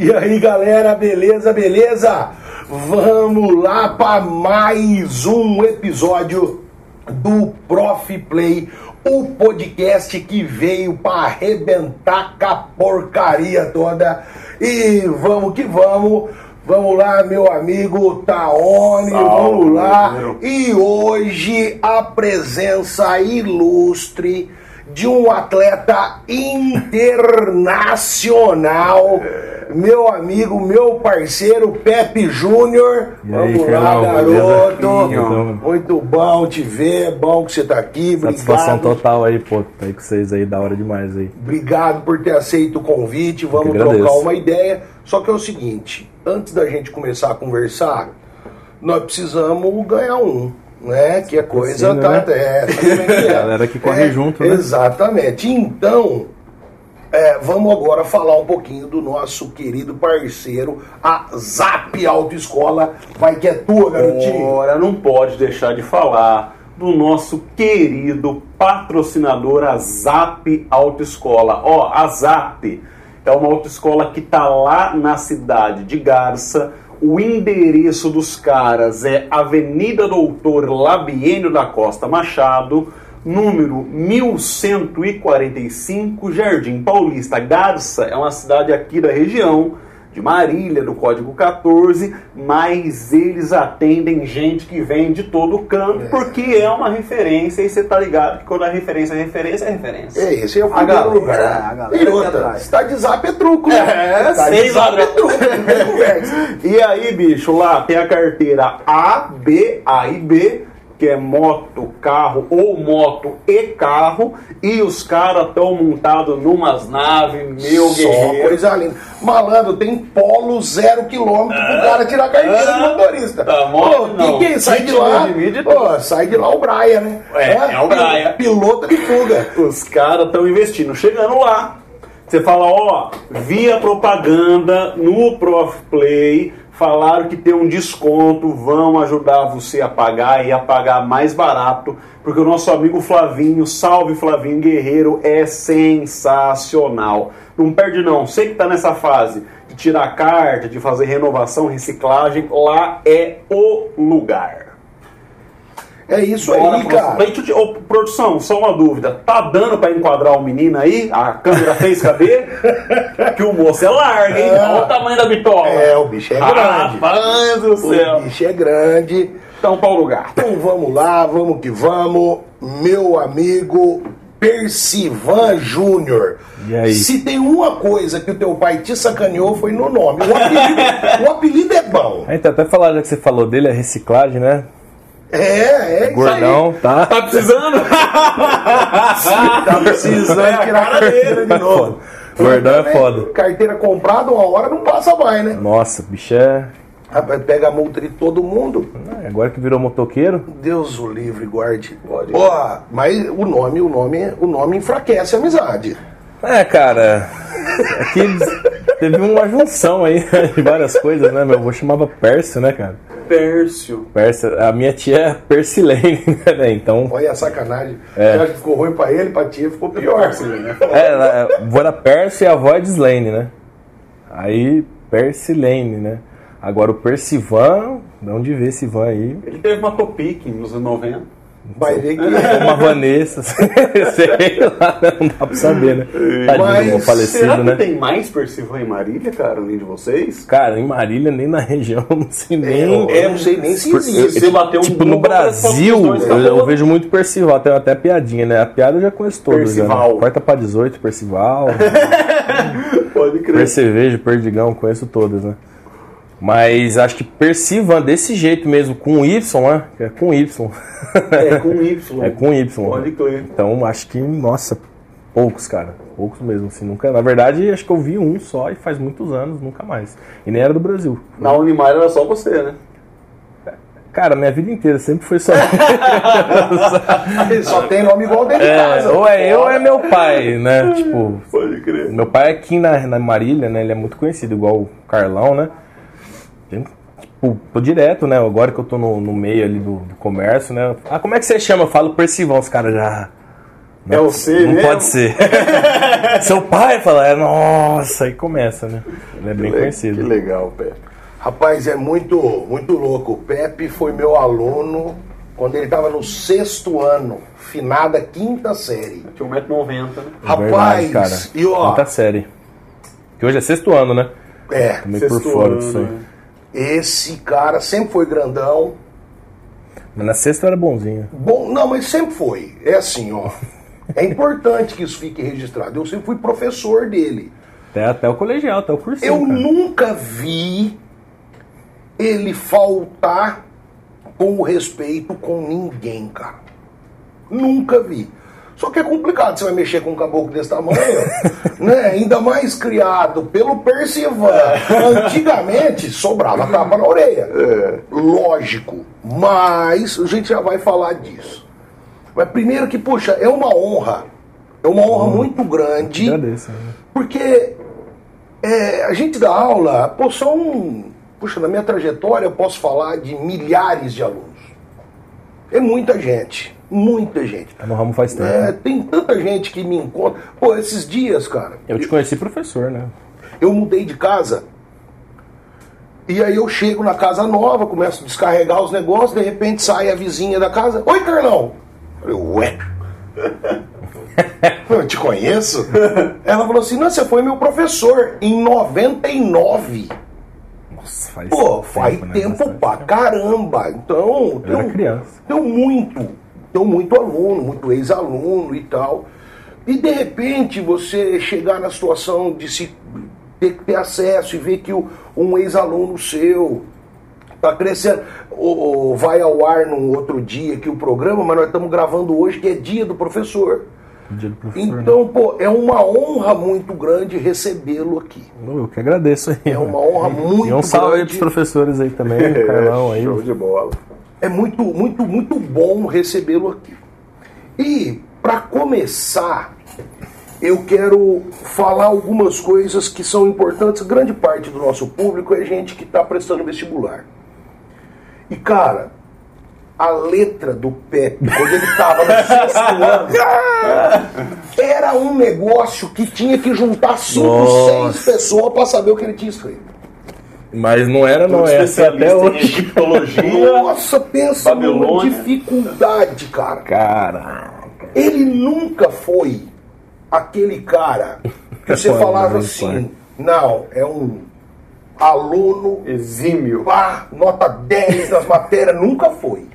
E aí, galera, beleza, beleza? Vamos lá para mais um episódio do Prof Play, o podcast que veio para arrebentar com a porcaria toda. E vamos que vamos. Vamos lá, meu amigo Taone, vamos lá. meu. E hoje a presença ilustre de um atleta internacional, meu amigo, meu parceiro Pepe Júnior. E aí, Vamos lá, garoto. beleza? Muito bom te ver, bom que você tá aqui. Satisfação Obrigado. total aí, pô. Tá aí com vocês aí, da hora demais aí. Obrigado por ter aceito o convite. Vamos trocar uma ideia. Só que é o seguinte, antes da gente começar a conversar, nós precisamos ganhar um, né? Que a coisa Sim, tá, né? é, é é? Galera que corre junto, né? Exatamente. Então, é, vamos agora falar um pouquinho do nosso querido parceiro, a Zap Autoescola. Vai que é tua, garotinho. Ora, não pode deixar de falar do nosso querido patrocinador, a Zap Autoescola. Ó, a Zap é uma autoescola que tá lá na cidade de Garça. O endereço dos caras é Avenida Doutor Labienio da Costa Machado, número 1145, Jardim Paulista. Garça é uma cidade aqui da região de Marília, do Código 14, mas eles atendem gente que vem de todo o canto, porque é uma referência, e você tá ligado que quando a referência é referência, é referência. É, esse é o A primeiro galera, lugar. a galera e outra, atrás. se tá de zap é truco, né? É, tá de zap é truco, conversa. E aí, bicho, lá tem a carteira A, B, A e B, que é moto, carro ou moto e carro, e os caras estão montados numas naves, meu Só guerreiro. coisa linda. Malandro, tem polo zero quilômetro pro cara tirar a carteira de Ah, motorista. tá, moto Pô, não. quem, sai de lá? divide Pô, sai de lá o Braia, né? É, é o Braia. Piloto de fuga. Os caras estão investindo. Chegando lá, você fala, ó, via propaganda no Prof Play, falaram que tem um desconto, vão ajudar você a pagar e a pagar mais barato, porque o nosso amigo Flavinho, salve Flavinho Guerreiro, é sensacional. Não perde não, sei que tá nessa fase de tirar carta, de fazer renovação, reciclagem, lá é o lugar. É isso Bora, aí, cara. Ô, produção, só uma dúvida. Tá dando pra enquadrar o menino aí? A câmera fez cadê? que o moço é largo, hein? É. Olha o tamanho da bitola. É, o bicho é grande. Rapaz do O céu. bicho é grande. Então, Paulo Gato. Então vamos lá, vamos que vamos. Meu amigo Percivan Júnior. E aí? Se tem uma coisa que o teu pai te sacaneou foi no nome. O apelido, o apelido é bom. A gente até falar, já que você falou dele, a reciclagem, né? É, é. Gordão, tá? Tá precisando? Tá precisando É tirar a carteira de novo. Gordão é Também, foda. Carteira comprada, uma hora não passa mais, né? Nossa, bicho é. Rapaz, pega a multa de todo mundo. Agora que virou motoqueiro, Deus o livre, guarde. Ó, mas o nome, o nome, o nome enfraquece a amizade. É, cara. Aqui teve uma junção aí de várias coisas, né? Meu avô chamava Pércio, né, cara? Pércio. Pércio, a minha tia é Persilene, né, velho? Então. Olha a sacanagem. É. Eu acho que ficou ruim pra ele, pra tia ficou pior. né? É, ela- o avô era Pércio e a avó é de Slane, né? Aí, Persilene, né? Agora o Percivan, de onde vê esse van aí? Ele teve uma Topic nos anos 90. Vai ver que. Uma Vanessa, sei lá, não dá pra saber, né? Tadinho Mas falecido, Será que né? tem mais Percival em Marília, cara, além de vocês? Cara, em Marília, nem na região, não sei nem. É, eu não sei nem se existe. Você bateu um tipo, no Brasil, dois eu, tá eu rolando. vejo muito Percival, tem até piadinha, né? A piada eu já conheço todos. Já, Percival. né? Quarta pra 18, Percival. Pode crer. Percevejo, Perdigão, conheço todas, né? Mas acho que Percivan desse jeito mesmo, com Y, né? É com Y. É com Y. É com Y. Pode crer. Então acho que, nossa, poucos, cara. Poucos mesmo, assim. Nunca, na verdade, acho que eu vi um só e faz muitos anos, nunca mais. E nem era do Brasil. Na Unimar era só você, né? Cara, minha vida inteira sempre foi só. Só tem nome igual dele é, casa. ou é eu ou é meu pai, né? Tipo, Pode crer. Meu pai aqui na, na Marília, né? Ele é muito conhecido, igual o Carlão, né? Gente, Tipo, tô direto, né? Agora que eu tô no, no meio ali do, do comércio, né? Ah, como é que você chama? Eu falo Percival, os caras já. É você, Não né? pode ser. Seu pai fala, é, nossa, aí começa, né? Ele é bem Que conhecido. legal, Pepe. Rapaz, é muito, muito louco. O Pepe foi meu aluno quando ele estava no sexto ano, finada quinta série. Tinha 1,90m, né? Rapaz, cara. e ó, Quinta série. Que hoje é sexto ano, né? é, Tô meio por Sexto fora ano, disso aí. né? Esse cara sempre foi grandão. Mas na sexta era bonzinho. Bom, não, mas sempre foi. É assim, ó. É importante que isso fique registrado. Eu sempre fui professor dele. Até, até o colegial, até o cursinho. Eu cara. nunca vi ele faltar com o respeito com ninguém, cara. Nunca vi. Só que é complicado, você vai mexer com um caboclo desse tamanho, né? Ainda mais criado pelo Percivan. Antigamente sobrava tapa na orelha. Lógico. Mas a gente já vai falar disso. Mas primeiro que, poxa, é uma honra. É uma honra muito grande. Agradeço. né? Porque é, a gente dá aula, pô, são. Puxa, na minha trajetória eu posso falar de milhares de alunos. É muita gente, muita gente. Tá no ramo faz tempo. É, tem tanta gente que me encontra. Pô, esses dias, cara, Eu te conheci professor, né? eu mudei de casa. E aí eu chego na casa nova, começo a descarregar os negócios, de repente sai a vizinha da casa. Oi, Carlão! Eu falei, ué? Eu te conheço? Ela falou assim, não, você foi meu professor em 99. Nossa, faz Pô, faz né? tempo pra caramba. Então, Eu era criança. tenho muito, tenho muito aluno, muito ex-aluno e tal. E de repente você chegar na situação de se ter que ter acesso e ver que o- um ex-aluno seu tá crescendo, ou, ou vai ao ar num outro dia que o programa, mas nós estamos gravando hoje que é dia do professor. Dia do professor, né? Então, pô, é uma honra muito grande recebê-lo aqui. Eu que agradeço aí. É uma honra muito E um salve aí grande. pros professores aí também, o Carlão aí. Show de bola. É muito, muito, muito bom recebê-lo aqui. E, para começar, eu quero falar algumas coisas que são importantes. Grande parte do nosso público é gente que está prestando vestibular. E, cara, a letra do Pepe, quando ele estava no sexto ano, era um negócio que tinha que juntar cinco, Nossa. seis pessoas para saber o que ele tinha escrito. Mas não era, não é até hoje. egiptologia. Nossa, pensa numa Babilônia. dificuldade, cara. Cara. Ele nunca foi aquele cara que você falava assim, não, é um aluno, Exímio. pá, nota 10 nas matérias, nunca foi.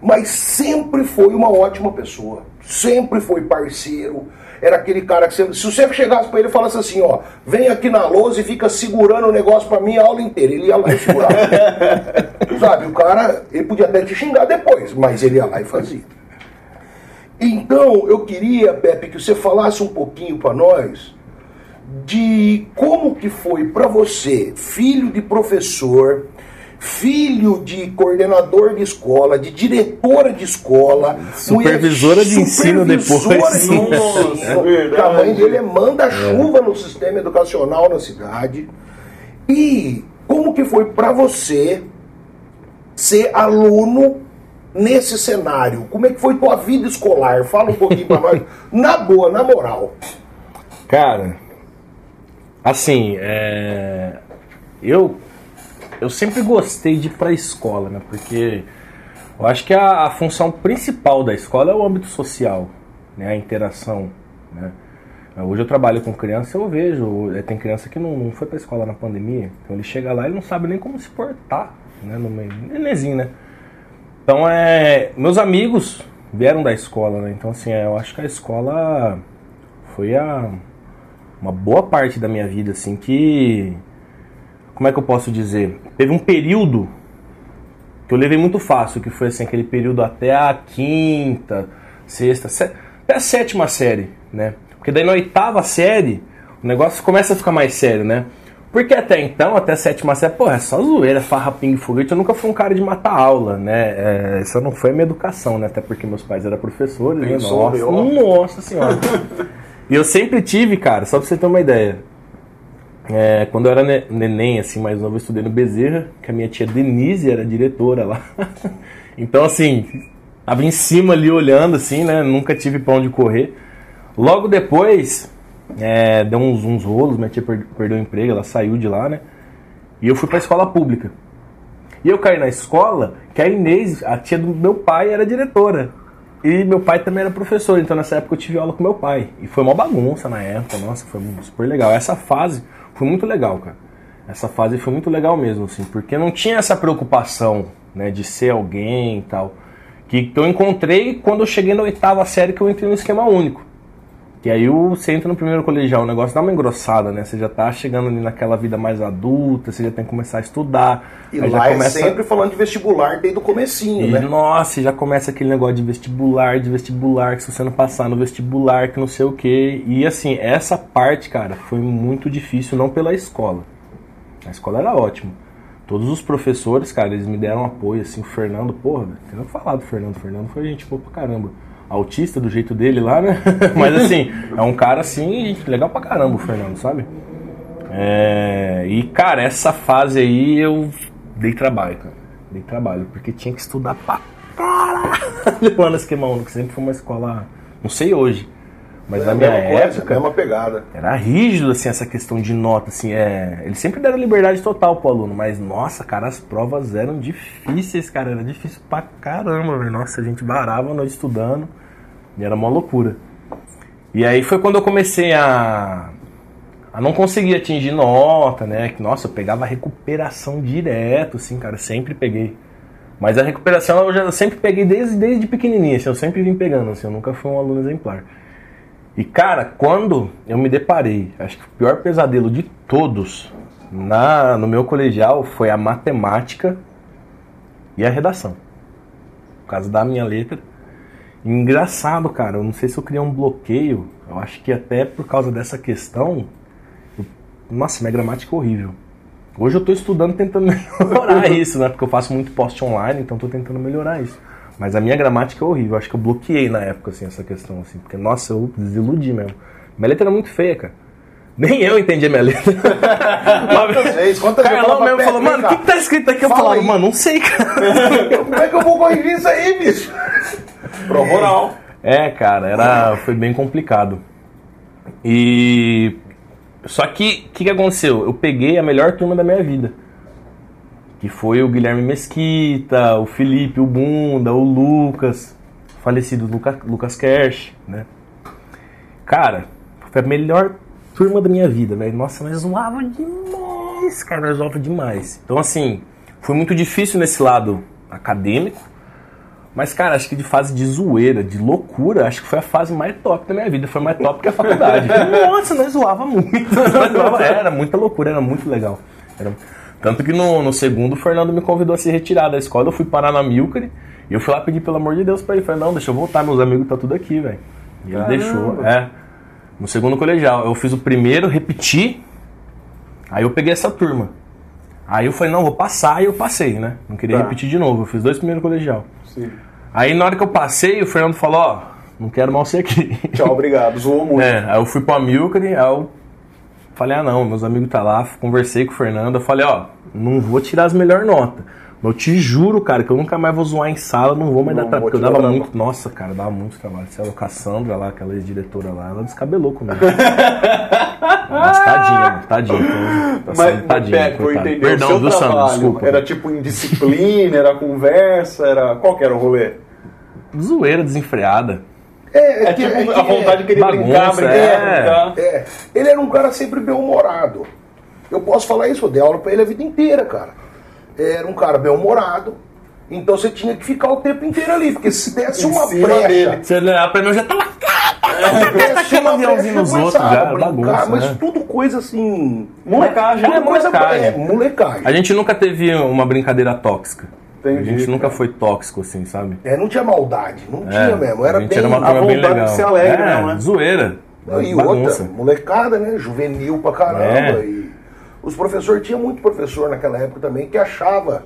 Mas sempre foi uma ótima pessoa, sempre foi parceiro. Era aquele cara que você, se você chegasse pra ele e falasse assim, ó, vem aqui na lousa e fica segurando o negócio pra mim a aula inteira, ele ia lá e segurava. Sabe, o cara, ele podia até te xingar depois, mas ele ia lá e fazia. Então, eu queria, Pepe, que você falasse um pouquinho para nós de como que foi para você, filho de professor, filho de coordenador de escola, de diretora de escola, Supervisora de ensino supervisora depois. de Nossa, ensino, verdade. que a mãe dele é manda-chuva no sistema educacional na cidade. E como que foi para você ser aluno nesse cenário? Como é que foi tua vida escolar? Fala um pouquinho para nós, na boa, na moral. Cara, assim, é... eu eu sempre gostei de ir pra escola, né? Porque eu acho que a, a função principal da escola é o âmbito social, né? A interação, né? Hoje eu trabalho com criança, eu vejo, eh, tem criança que não, não foi pra escola na pandemia, então ele chega lá e não sabe nem como se portar, né? No meio, nenenzinho, né? Então, é, meus amigos vieram da escola, né? Então, assim, é, eu acho que a escola foi a, uma boa parte da minha vida, assim, que. Como é que eu posso dizer? Teve um período que eu levei muito fácil, que foi assim, aquele período até a quinta, sexta, sé- até a sétima série, né? Porque daí na oitava série o negócio começa a ficar mais sério, né? Porque até então, até a sétima série, pô, é só zoeira, farra, pingue, foguete. Eu nunca fui um cara de matar aula, né? É, essa não foi a minha educação, né? Até porque meus pais eram professores, né? Nossa, nossa senhora. e eu sempre tive, cara, só pra você ter uma ideia. É, quando eu era ne- neném, assim, mais novo, eu estudei no Bezerra, que a minha tia Denise era diretora lá. então, assim, Tava em cima ali olhando assim, né? Nunca tive pra onde correr. Logo depois, é, deu uns, uns rolos, minha tia per- perdeu o emprego, ela saiu de lá, né? E eu fui pra escola pública. E eu caí na escola que a Inês, a tia do meu pai, era diretora. E meu pai também era professor, então nessa época eu tive aula com meu pai. E foi uma bagunça na época, nossa, foi super legal. Essa fase foi muito legal, cara. Essa fase foi muito legal mesmo, assim, porque não tinha essa preocupação, né, de ser alguém e tal. Que eu encontrei quando eu cheguei na oitava série que eu entrei no esquema único. Que aí você entra no primeiro colegial, o negócio dá uma engrossada, né? Você já tá chegando ali naquela vida mais adulta, você já tem que começar a estudar. E lá começa... é sempre falando de vestibular desde o comecinho, E, né? nossa, já começa aquele negócio de vestibular, de vestibular, que se você não passar no vestibular, que não sei o quê. E assim, essa parte, cara, foi muito difícil, não pela escola. A escola era ótima. Todos os professores, cara, eles me deram apoio, assim, o Fernando, porra, tem que falar do Fernando. O Fernando foi gente boa pra caramba. Autista do jeito dele lá, né? Mas assim, é um cara assim, legal pra caramba o Fernando, sabe? É, e, cara, essa fase aí eu dei trabalho, cara. Dei trabalho, porque tinha que estudar pra caralho lá no esquema único. Sempre foi uma escola, não sei hoje, mas É na minha mesma coisa, época a mesma pegada. era rígido, assim, essa questão de nota, assim, é... Eles sempre deram liberdade total pro aluno, mas, nossa, cara, as provas eram difíceis, cara, era difícil pra caramba, velho. Nossa, a gente varava a noite estudando e era uma loucura. E aí foi quando eu comecei a... a não conseguir atingir nota, né, que, nossa, eu pegava recuperação direto, assim, cara, sempre peguei. Mas a recuperação eu já sempre peguei desde, desde pequenininha, assim, eu sempre vim pegando, assim, eu nunca fui um aluno exemplar. E cara, quando eu me deparei, acho que o pior pesadelo de todos na no meu colegial foi a matemática e a redação. Por causa da minha letra. Engraçado, cara, eu não sei se eu criei um bloqueio, eu acho que até por causa dessa questão, eu- nossa, minha gramática é horrível. Hoje eu tô estudando tentando melhorar isso, né? Porque eu faço muito post online, então tô tentando melhorar isso. Mas a minha gramática é horrível. Acho que eu bloqueei na época, assim, essa questão, assim. Porque, nossa, eu desiludi mesmo. Minha letra era muito feia, cara. Nem eu entendi a minha letra. Quantas vezes? Quantas vezes? Carlão mesmo falou, mano, o que, que tá escrito aqui? Eu Fala falava, aí. mano, não sei, cara. Como é que eu vou corrigir isso aí, bicho? Prova oral. É, cara, era, foi bem complicado. E. Só que, o que, que aconteceu? Eu peguei a melhor turma da minha vida. Que foi o Guilherme Mesquita, o Felipe, o Bunda, o Lucas, o falecido Luca, Lucas Kersh, né? Cara, foi a melhor turma da minha vida, velho. Nossa, mas zoava demais, cara, nós zoava demais. Então, assim, foi muito difícil nesse lado acadêmico. Mas, cara, acho que de fase de zoeira, de loucura, acho que foi a fase mais top da minha vida. Foi mais top que a faculdade. Nossa, nós zoava muito. Nós zoava- Era muita loucura, era muito legal. Era- Tanto que no, no segundo, o Fernando me convidou a se retirar da escola. Eu fui parar na Milcare. E eu fui lá pedir, pelo amor de Deus, pra ele. Falei, não, deixa eu voltar, meus amigos tá tudo aqui, velho. E ele deixou, é. No segundo colegial. Eu fiz o primeiro, repeti. Aí eu peguei essa turma. Aí eu falei, não, vou passar, e eu passei, né? Não queria Tá. repetir de novo. Eu fiz dois primeiros colegial. Sim. Aí na hora que eu passei, o Fernando falou, ó, não quero mal ser aqui. Tchau, obrigado. Zoou muito. É, aí eu fui pra Milcare, aí eu falei, ah não, meus amigos tá lá, conversei com o Fernando, eu falei, ó, não vou tirar as melhores notas. Mas eu te juro, cara, que eu nunca mais vou zoar em sala, não vou mais Não dar trabalho, porque eu dava muito, nossa, cara, dava muito trabalho. Sei lá, a Cassandra lá, aquela ex-diretora lá, ela descabelou comigo. Mas tadinha, tadinha. Então, Mas, Sandra, tadinha. Perdão, o seu viu, Sandra, trabalho desculpa. era tipo em disciplina, era conversa, era... Qual que era o rolê? Zoeira desenfreada. É, É, que- tipo é a vontade de querer bagunça, brincar, brincar, é. brincar. É, ele era um cara sempre bem-humorado. Eu posso falar isso, eu dei aula pra ele a vida inteira, cara. Era um cara bem-humorado. Então você tinha que ficar o tempo inteiro ali, porque se desse uma brecha, dele. Você olhar pra mim, eu já tava. se desse Tacando uma aviãozinho brecha, nos eu outros, já, a brincar, bagunça, mas né? tudo coisa assim. Molecagem. É, molecagem. É, molecagem. A gente nunca teve uma brincadeira tóxica. Entendi, a gente nunca cara. foi tóxico, assim, sabe? É, não tinha maldade, não É, tinha mesmo. Era a gente bem. era uma a turma bem vontade de legal. ser alegre é, mesmo, né? Zoeira. E bagunça. outra, molecada, né? Juvenil pra caramba. É. E os professores, tinha muito professor naquela época também que achava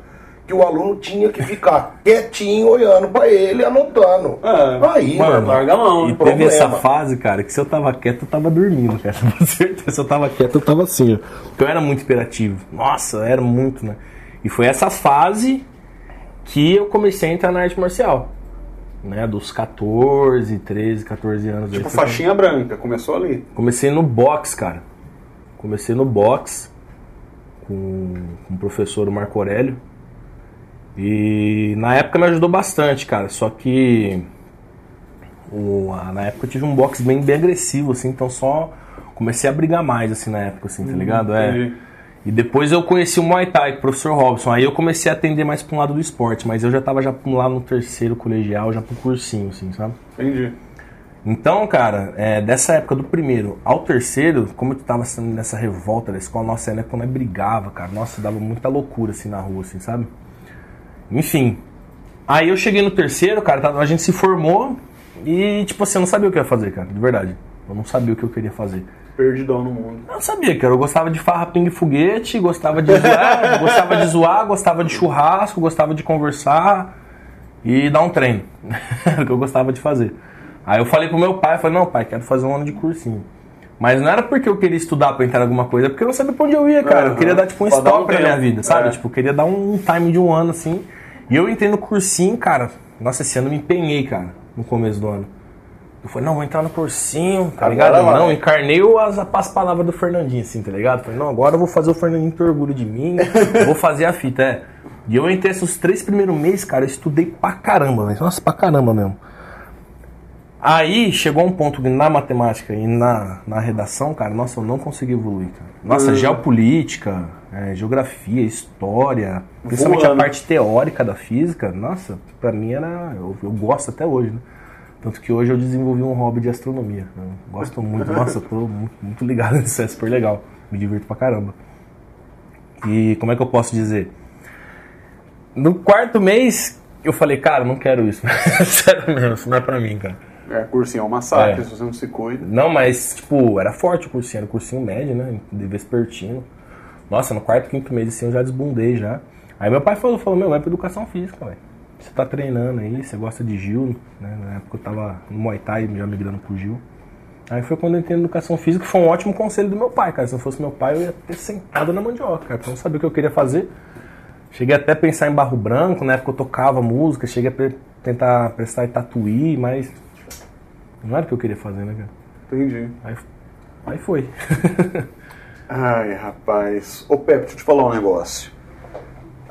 que o aluno tinha que ficar quietinho olhando pra ele, anotando. É. Aí, Mano, larga a mão, E né? teve problema. essa fase, cara, que se eu tava quieto, eu tava dormindo, cara. Com certeza, se eu tava quieto, eu tava assim, ó. Porque eu era muito hiperativo. Nossa, eu era muito, né? E foi essa fase que eu comecei a entrar na arte marcial. né? Dos 14, 13, 14 anos. Tipo foi faixinha branca, começou ali. Comecei no box, cara. Comecei no box com, com o professor Marco Aurélio. E na época me ajudou bastante, cara. Só que o- a- na época eu tive um box bem, bem agressivo, assim, então só comecei a brigar mais, assim, na época, assim, tá ligado? É. E depois eu conheci o Muay Thai o professor Robson. Aí eu comecei a atender mais pra um lado do esporte, mas eu já tava já lá no terceiro colegial, já pro cursinho, assim, sabe? Entendi. Então, cara, é, dessa época do primeiro ao terceiro, como eu tava sendo nessa revolta da escola, nossa, era quando eu brigava, cara, nossa, dava muita loucura assim na rua, assim, sabe? Enfim. Aí eu cheguei no terceiro, cara, a gente se formou e, tipo assim, eu não sabia o que eu ia fazer, cara, de verdade. Eu não sabia o que eu queria fazer. Perdidão no mundo. Eu não sabia, cara. Eu gostava de farra, pingue foguete, gostava de zoar, gostava de zoar, gostava de churrasco, gostava de conversar e dar um treino. Era o que eu gostava de fazer. Aí eu falei pro meu pai, falei, não, pai, quero fazer um ano de cursinho. Mas não era porque eu queria estudar pra entrar em alguma coisa, é porque eu não sabia pra onde eu ia, cara. Eu Aham. queria dar tipo um dar stop um pra minha vida, sabe? É. Tipo, eu queria dar um time de um ano assim. E eu entrei no cursinho, cara. Nossa, esse ano eu me empenhei, cara, no começo do ano. Eu falei, não, vou entrar no cursinho, tá Agora ligado? vai. Não, encarnei o- as, as palavras do Fernandinho, assim, tá ligado? Falei, não, agora eu vou fazer o Fernandinho ter orgulho de mim, vou fazer a fita, é. E eu entrei esses três primeiros meses, cara, eu estudei pra caramba, velho. Nossa, pra caramba mesmo. Aí chegou um ponto que na matemática e na, na redação, cara, nossa, eu não consegui evoluir, cara. Nossa, Hum. geopolítica, é, geografia, história, principalmente a Voando. parte teórica da física, nossa, pra mim era. Eu, eu gosto até hoje, né? Tanto que hoje eu desenvolvi um hobby de astronomia. Gosto muito, nossa, tô muito, muito ligado nisso, é super legal. Me divirto pra caramba. E como é que eu posso dizer? No quarto mês, eu falei, cara, não quero isso. Sério mesmo, isso não é pra mim, cara. É, cursinho é um massacre É. se você não se cuida. Não, mas, tipo, era forte o cursinho, era cursinho médio, né? De vespertino. Nossa, no quarto, quinto mês assim eu já desbundei já. Aí meu pai falou, falou, meu, vai pra educação física, velho. Você tá treinando aí, você gosta de Gil, né? Na época eu tava no Muay Thai, já migrando pro Gil. Aí foi quando eu entrei na educação física, foi um ótimo conselho do meu pai, cara. Se não fosse meu pai, eu ia ter sentado na mandioca, cara. Eu não sabia o que eu queria fazer. Cheguei até a pensar em barro branco, na época eu tocava música, cheguei a tentar prestar em tatuí, mas não era o que eu queria fazer, né, cara? Entendi. Aí, aí foi. Ai, rapaz. Ô, Pepe, deixa eu te falar um negócio.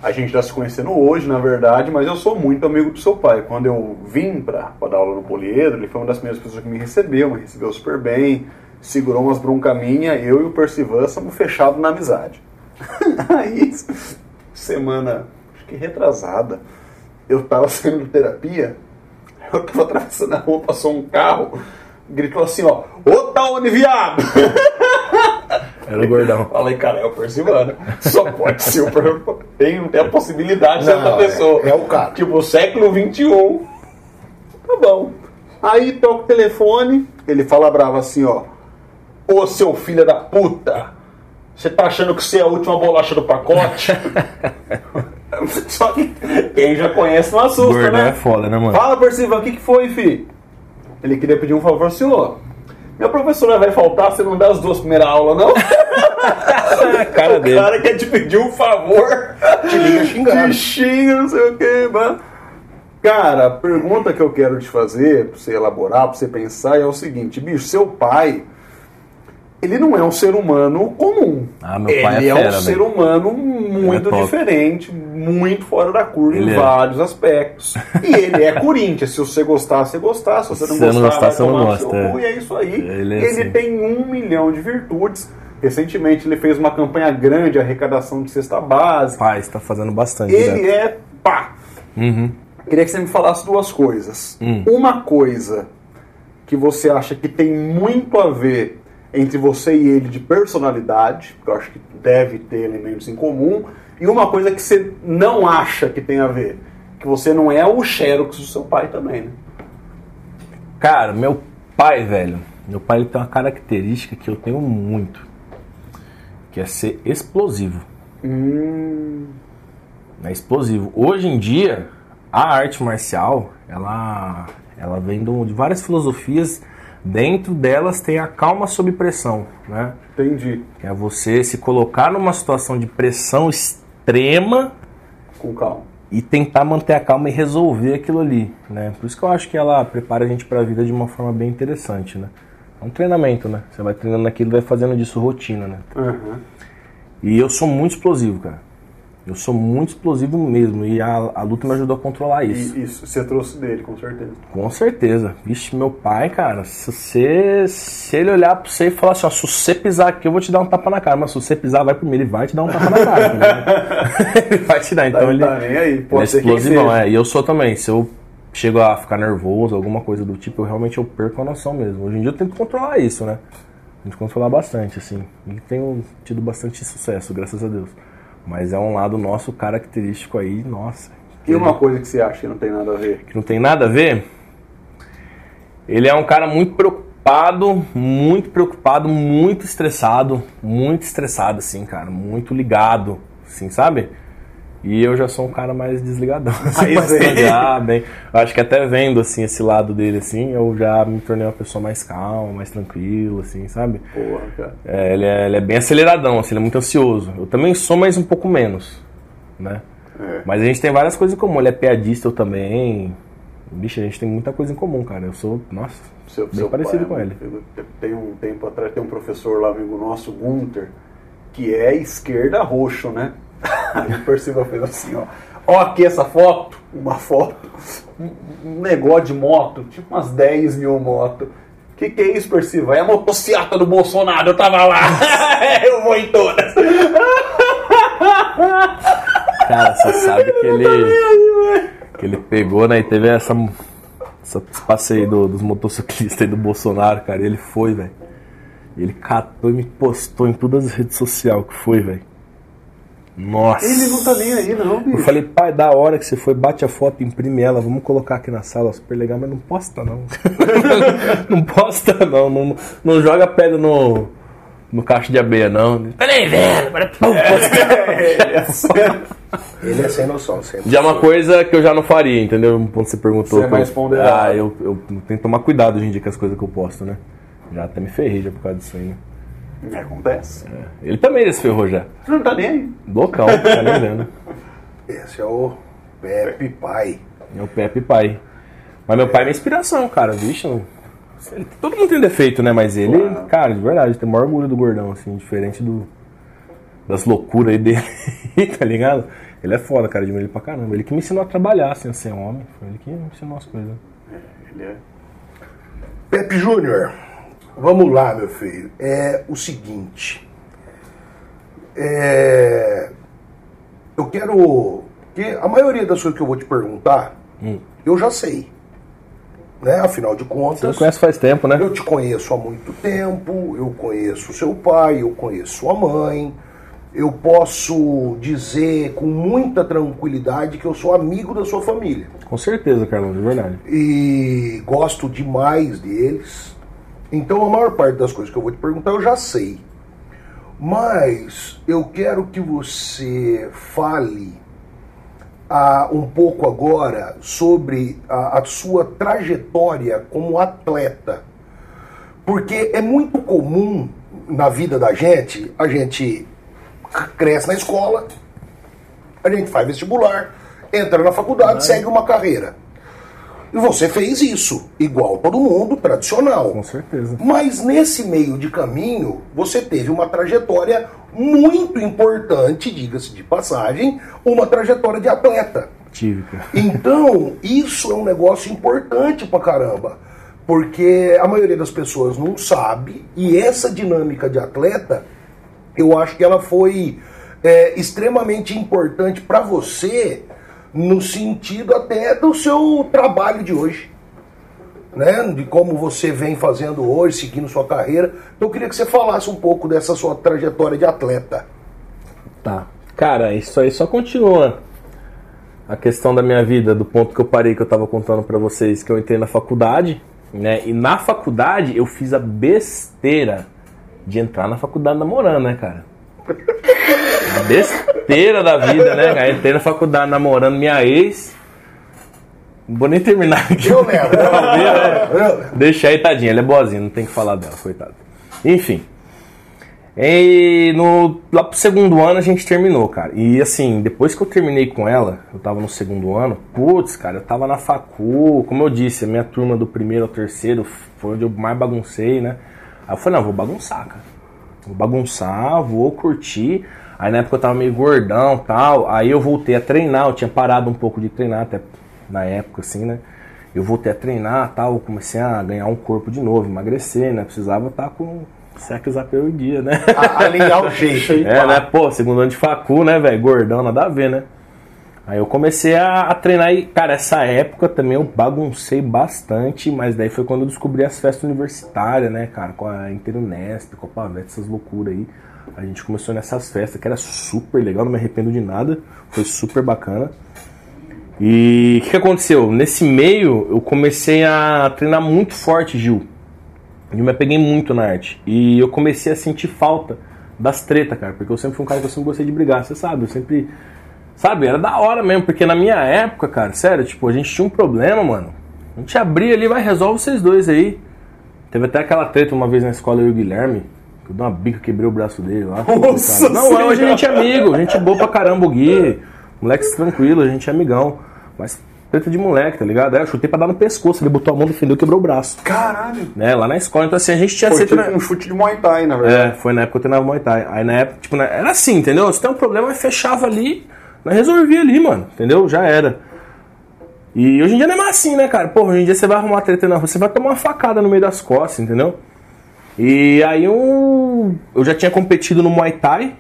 A gente tá se conhecendo hoje, na verdade, mas eu sou muito amigo do seu pai. Quando eu vim pra dar aula no Poliedro, ele foi uma das primeiras pessoas que me recebeu, me recebeu super bem, segurou umas bronca minha, eu e o Percivan somos fechados na amizade. Aí, semana, acho que retrasada, eu tava saindo de terapia, eu tava atravessando a rua, passou um carro, gritou assim, ó, ô Taone, viado! Era o gordão. Falei, cara, é o Percivano. Só pode ser o Per- tem, tem a possibilidade de ser outra pessoa. é- é o cara. Tipo, século XXI. Tá bom. Aí toca o telefone, ele fala bravo assim, ó. Ô seu filho da puta! Você tá achando que você é a última bolacha do pacote? Só que quem já conhece não assusta, Gordão né? é foda, né, mano? Fala, Percival, o que, que foi, fi? Ele queria pedir um favor, senhor. Minha professora vai faltar, você não dá as duas primeiras aulas, não? a cara o dele. cara quer te pedir um favor. Te liga xingando. Te xinga, não sei o que, mano. Cara, a pergunta que eu quero te fazer, pra você elaborar, pra você pensar, é o seguinte, bicho, seu pai, ele não é um ser humano comum. Ah, meu ele pai é é, fera, um ser velho. humano muito top. diferente, muito fora da curva Ele em é. vários aspectos. E ele é Corinthians. Se você gostar, você gostar. Se você não Se você não gostar, gostar, você não gosta, seu é. cu, E é isso aí. Ele é ele assim. tem um milhão de virtudes. Recentemente ele fez uma campanha grande de arrecadação de cesta básica. Pai, você tá fazendo bastante. Ele né? é pá. Uhum. Queria que você me falasse duas coisas. Hum. Uma coisa que você acha que tem muito a ver entre você e ele de personalidade, que eu acho que deve ter elementos em comum, e uma coisa que você não acha que tem a ver, que você não é o Xerox do seu pai também, né? Cara, meu pai, velho. Meu pai tem uma característica que eu tenho muito. Que é ser explosivo. Hum, É explosivo. Hoje em dia, a arte marcial, ela, ela vem de várias filosofias. Dentro delas tem a calma sob pressão, né? entendi. Que é você se colocar numa situação de pressão extrema Com calma. e tentar manter a calma e resolver aquilo ali, né? Por isso que eu acho que ela prepara a gente para a vida de uma forma bem interessante, né? É um treinamento, né? Você vai treinando aquilo e vai fazendo disso rotina, né? Uhum. E eu sou muito explosivo, cara. Eu sou muito explosivo mesmo. E a, a luta me ajudou a controlar isso. E isso você trouxe dele, com certeza. Com certeza. Vixe, meu pai, cara, se você. Se ele olhar pra você e falar assim, ó, se você pisar aqui, eu vou te dar um tapa na cara. Mas se você pisar, vai primeiro, ele vai te dar um tapa na cara. tá ele vai te dar. Então Tá- ele. tá nem aí. Ele Pode é ser explosivão, é. E eu sou também. Se eu chego a ficar nervoso, alguma coisa do tipo, eu realmente eu perco a noção mesmo. Hoje em dia eu tento controlar isso, né? Tento controlar bastante, assim. E tenho tido bastante sucesso, graças a Deus. Mas é um lado nosso característico aí, nossa. E uma coisa que você acha que não tem nada a ver? que não tem nada a ver. Ele é um cara muito preocupado, muito preocupado, muito estressado, muito estressado, assim, cara, muito ligado, assim, sabe? E eu já sou um cara mais desligadão. assim, Mais zen. já, bem. Eu acho que até vendo, assim, esse lado dele, assim, eu já me tornei uma pessoa mais calma, mais tranquila, assim, sabe? Porra, cara. É, ele, é, ele é bem aceleradão, assim, ele é muito ansioso. Eu também sou, mas um pouco menos, né? É. Mas a gente tem várias coisas em comum. Ele é piadista, eu também. Bicho, a gente tem muita coisa em comum, cara. Eu sou, nossa, Seu, bem seu parecido pai, com né? ele. Tem um tempo atrás, tem um professor lá, amigo nosso, Gunter, que é esquerda roxo, né? Aí o Percival fez assim, ó. Ó aqui essa foto, uma foto, um, negócio de moto, tipo umas 10 mil motos. Que que é isso, Percival? É a motociata do Bolsonaro, eu tava lá. eu vou em todas. Cara, você sabe que ele. Que ele pegou, né? E teve essa. essa passeio do- dos motociclistas aí do Bolsonaro, cara. E ele foi, velho. E Ele catou e me postou em todas as redes sociais que foi, velho. Nossa. Ele não tá nem aí, não, Eu bicho. falei, pai, da hora que você foi, bate a foto, imprime ela, vamos colocar aqui na sala, super legal, mas não posta não. não posta não, não, não joga pedra no, no cacho de abelha não. Peraí, velho, peraí, pum, Ele é sem noção, sempre. Já é uma coisa que eu já não faria, entendeu? Quando você perguntou. Você eu- mais ponderado. Ah, eu, eu tenho que tomar cuidado hoje em dia com as coisas que eu posto, né? Já até me ferrei já por causa disso aí, né? Acontece. Ele também já se ferrou já. Não tá nem aí. Loucão, tá nem vendo. Esse é o Pepe Pai. Meu Pepe pai. Mas meu pai é minha inspiração, cara. Vixe, ele- todo mundo tem defeito, né? Mas ele, Claro. cara, de verdade, tem o maior orgulho do gordão, assim, diferente do das loucuras aí dele, tá ligado? Ele é foda, cara, admiro ele pra caramba. Ele que me ensinou a trabalhar, assim, a ser homem. Foi ele que me ensinou as coisas. Ele é. Pepe Júnior, vamos lá, meu filho. É o seguinte. É, eu quero. que a maioria das coisas que eu vou te perguntar, eu já sei. Né? Afinal de Você contas. me conhece faz tempo, né? Eu te conheço há muito tempo, eu conheço seu pai, eu conheço sua mãe. Eu posso dizer com muita tranquilidade que eu sou amigo da sua família. Com certeza, Carlão, de verdade. E gosto demais deles. Então a maior parte das coisas que eu vou te perguntar eu já sei. Mas eu quero que você fale ah, um pouco agora sobre a, a sua trajetória como atleta. Porque é muito comum na vida da gente, a gente cresce na escola, a gente faz vestibular, entra na faculdade, segue uma carreira. E você fez isso, igual todo mundo, tradicional. Com certeza. Mas nesse meio de caminho, você teve uma trajetória muito importante, diga-se de passagem, uma trajetória de atleta. Tive, cara. Então, isso é um negócio importante pra caramba. Porque a maioria das pessoas não sabe, e essa dinâmica de atleta, eu acho que ela foi é, extremamente importante pra você, no sentido até do seu trabalho de hoje. Né? De como você vem fazendo hoje, seguindo sua carreira. Eu queria que você falasse um pouco dessa sua trajetória de atleta. Tá. Cara, isso aí só continua. A questão da minha vida, do ponto que eu parei, que eu tava contando pra vocês, que eu entrei na faculdade, né? E na faculdade eu fiz a besteira de entrar na faculdade namorando, né, cara? Besteira da vida, né, cara? Entrei na faculdade namorando minha ex. Não vou nem terminar aqui. Eu lembro, eu lembro. Deixa aí, tadinha, ela é boazinha, não tem que falar dela, coitada. Enfim. E no, lá pro segundo ano a gente terminou, cara. E assim, depois que eu terminei com ela, eu tava no segundo ano, putz, cara, eu tava na facu, como eu disse, a minha turma do primeiro ao terceiro foi onde eu mais baguncei, né? Aí eu falei, não, vou bagunçar, cara. Vou bagunçar, vou curtir. Aí na época eu tava meio gordão tal. Aí eu voltei a treinar, eu tinha parado um pouco de treinar, até na época, assim, né? Eu voltei a treinar tal, comecei a ganhar um corpo de novo, emagrecer, né? Precisava estar com sex appeal em dia, né? alinhar o jeito. É, né? Pô, segundo ano de facu, né, velho? Gordão, nada a ver, né? Aí eu comecei a, a, treinar e, cara, essa época também eu baguncei bastante, mas daí foi quando eu descobri as festas universitárias, né, cara, com a Interunesp, com a Pavete, essas loucuras aí. A gente começou nessas festas que era super legal, não me arrependo de nada, foi super bacana. E o que, que aconteceu? Nesse meio eu comecei a treinar muito forte, Gil. Eu me apeguei muito na arte. E eu comecei a sentir falta das tretas, cara. Porque eu sempre fui um cara que eu sempre gostei de brigar, você sabe. Eu sempre. Sabe, era da hora mesmo. Porque na minha época, cara, sério, tipo, a gente tinha um problema, mano. A gente abria ali, vai, resolve vocês dois aí. Teve até aquela treta uma vez na escola, eu e o Guilherme. Eu dei uma bica, quebrei o braço dele lá. Nossa Não, hoje a gente é amigo, gente é boa pra caramba, o Gui. Moleque tranquilo, a gente é amigão. Mas Treta de moleque, tá ligado? Aí eu chutei pra dar no pescoço, ele botou a mão, defendeu e quebrou o braço. Caralho. Né? Lá na escola, então assim, a gente tinha Foi sempre. tipo um chute de Muay Thai, na verdade. É, foi na época que eu treinava Muay Thai. Aí na época, tipo, né, era assim, entendeu? Se tem um problema, fechava ali, nós resolvia ali, mano, entendeu? Já era. E hoje em dia não é mais assim, né, cara? Pô, hoje em dia você vai arrumar treta na rua, você vai tomar uma facada no meio das costas, entendeu? E aí um, eu já tinha competido no Muay Thai,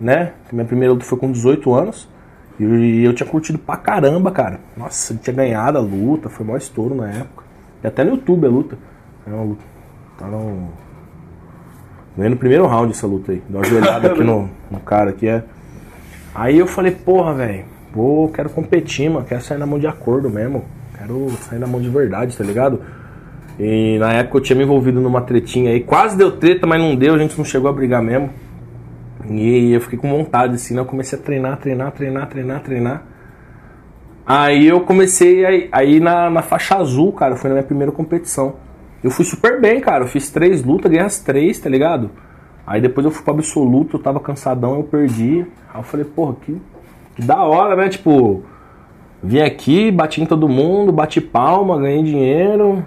né? Minha primeira luta foi com 18 anos. E eu tinha curtido pra caramba, cara. Nossa, ele tinha ganhado a luta, foi maior estouro na época. E até no YouTube a luta. É uma luta. Tá no. Ganhei no primeiro round essa luta aí. Deu uma joelhada aqui no, no cara aqui é. Aí eu falei, porra, velho, pô, quero competir, mano. Quero sair na mão de acordo mesmo. Quero sair na mão de verdade, tá ligado? E na época eu tinha me envolvido numa tretinha aí. Quase deu treta, mas não deu, a gente não chegou a brigar mesmo. E eu fiquei com vontade, assim, né? Eu comecei a treinar, treinar, treinar, treinar, treinar. Aí eu comecei aí, aí na, na faixa azul, cara, foi na minha primeira competição. Eu fui super bem, cara. Eu fiz três lutas, ganhei as três, tá ligado? Aí depois eu fui pro absoluto, eu tava cansadão, eu perdi. Aí eu falei, porra, que, que da hora, né? Tipo, vim aqui, bati em todo mundo, bati palma, ganhei dinheiro.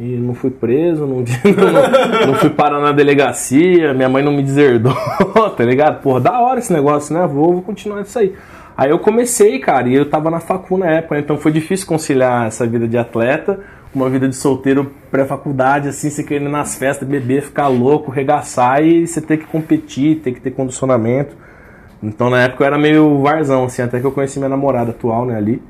E não fui preso, não, não, não, fui parar na delegacia, minha mãe não me deserdou, tá ligado? Porra, da hora esse negócio, né? Vou, vou continuar isso aí. Aí eu comecei, cara, e eu tava na facu na época, então foi difícil conciliar essa vida de atleta com uma vida de solteiro pré-faculdade, assim, você querendo ir nas festas, beber, ficar louco, regaçar e você ter que competir, ter que ter condicionamento. Então na época eu era meio varzão, assim, até que eu conheci minha namorada atual, né, ali.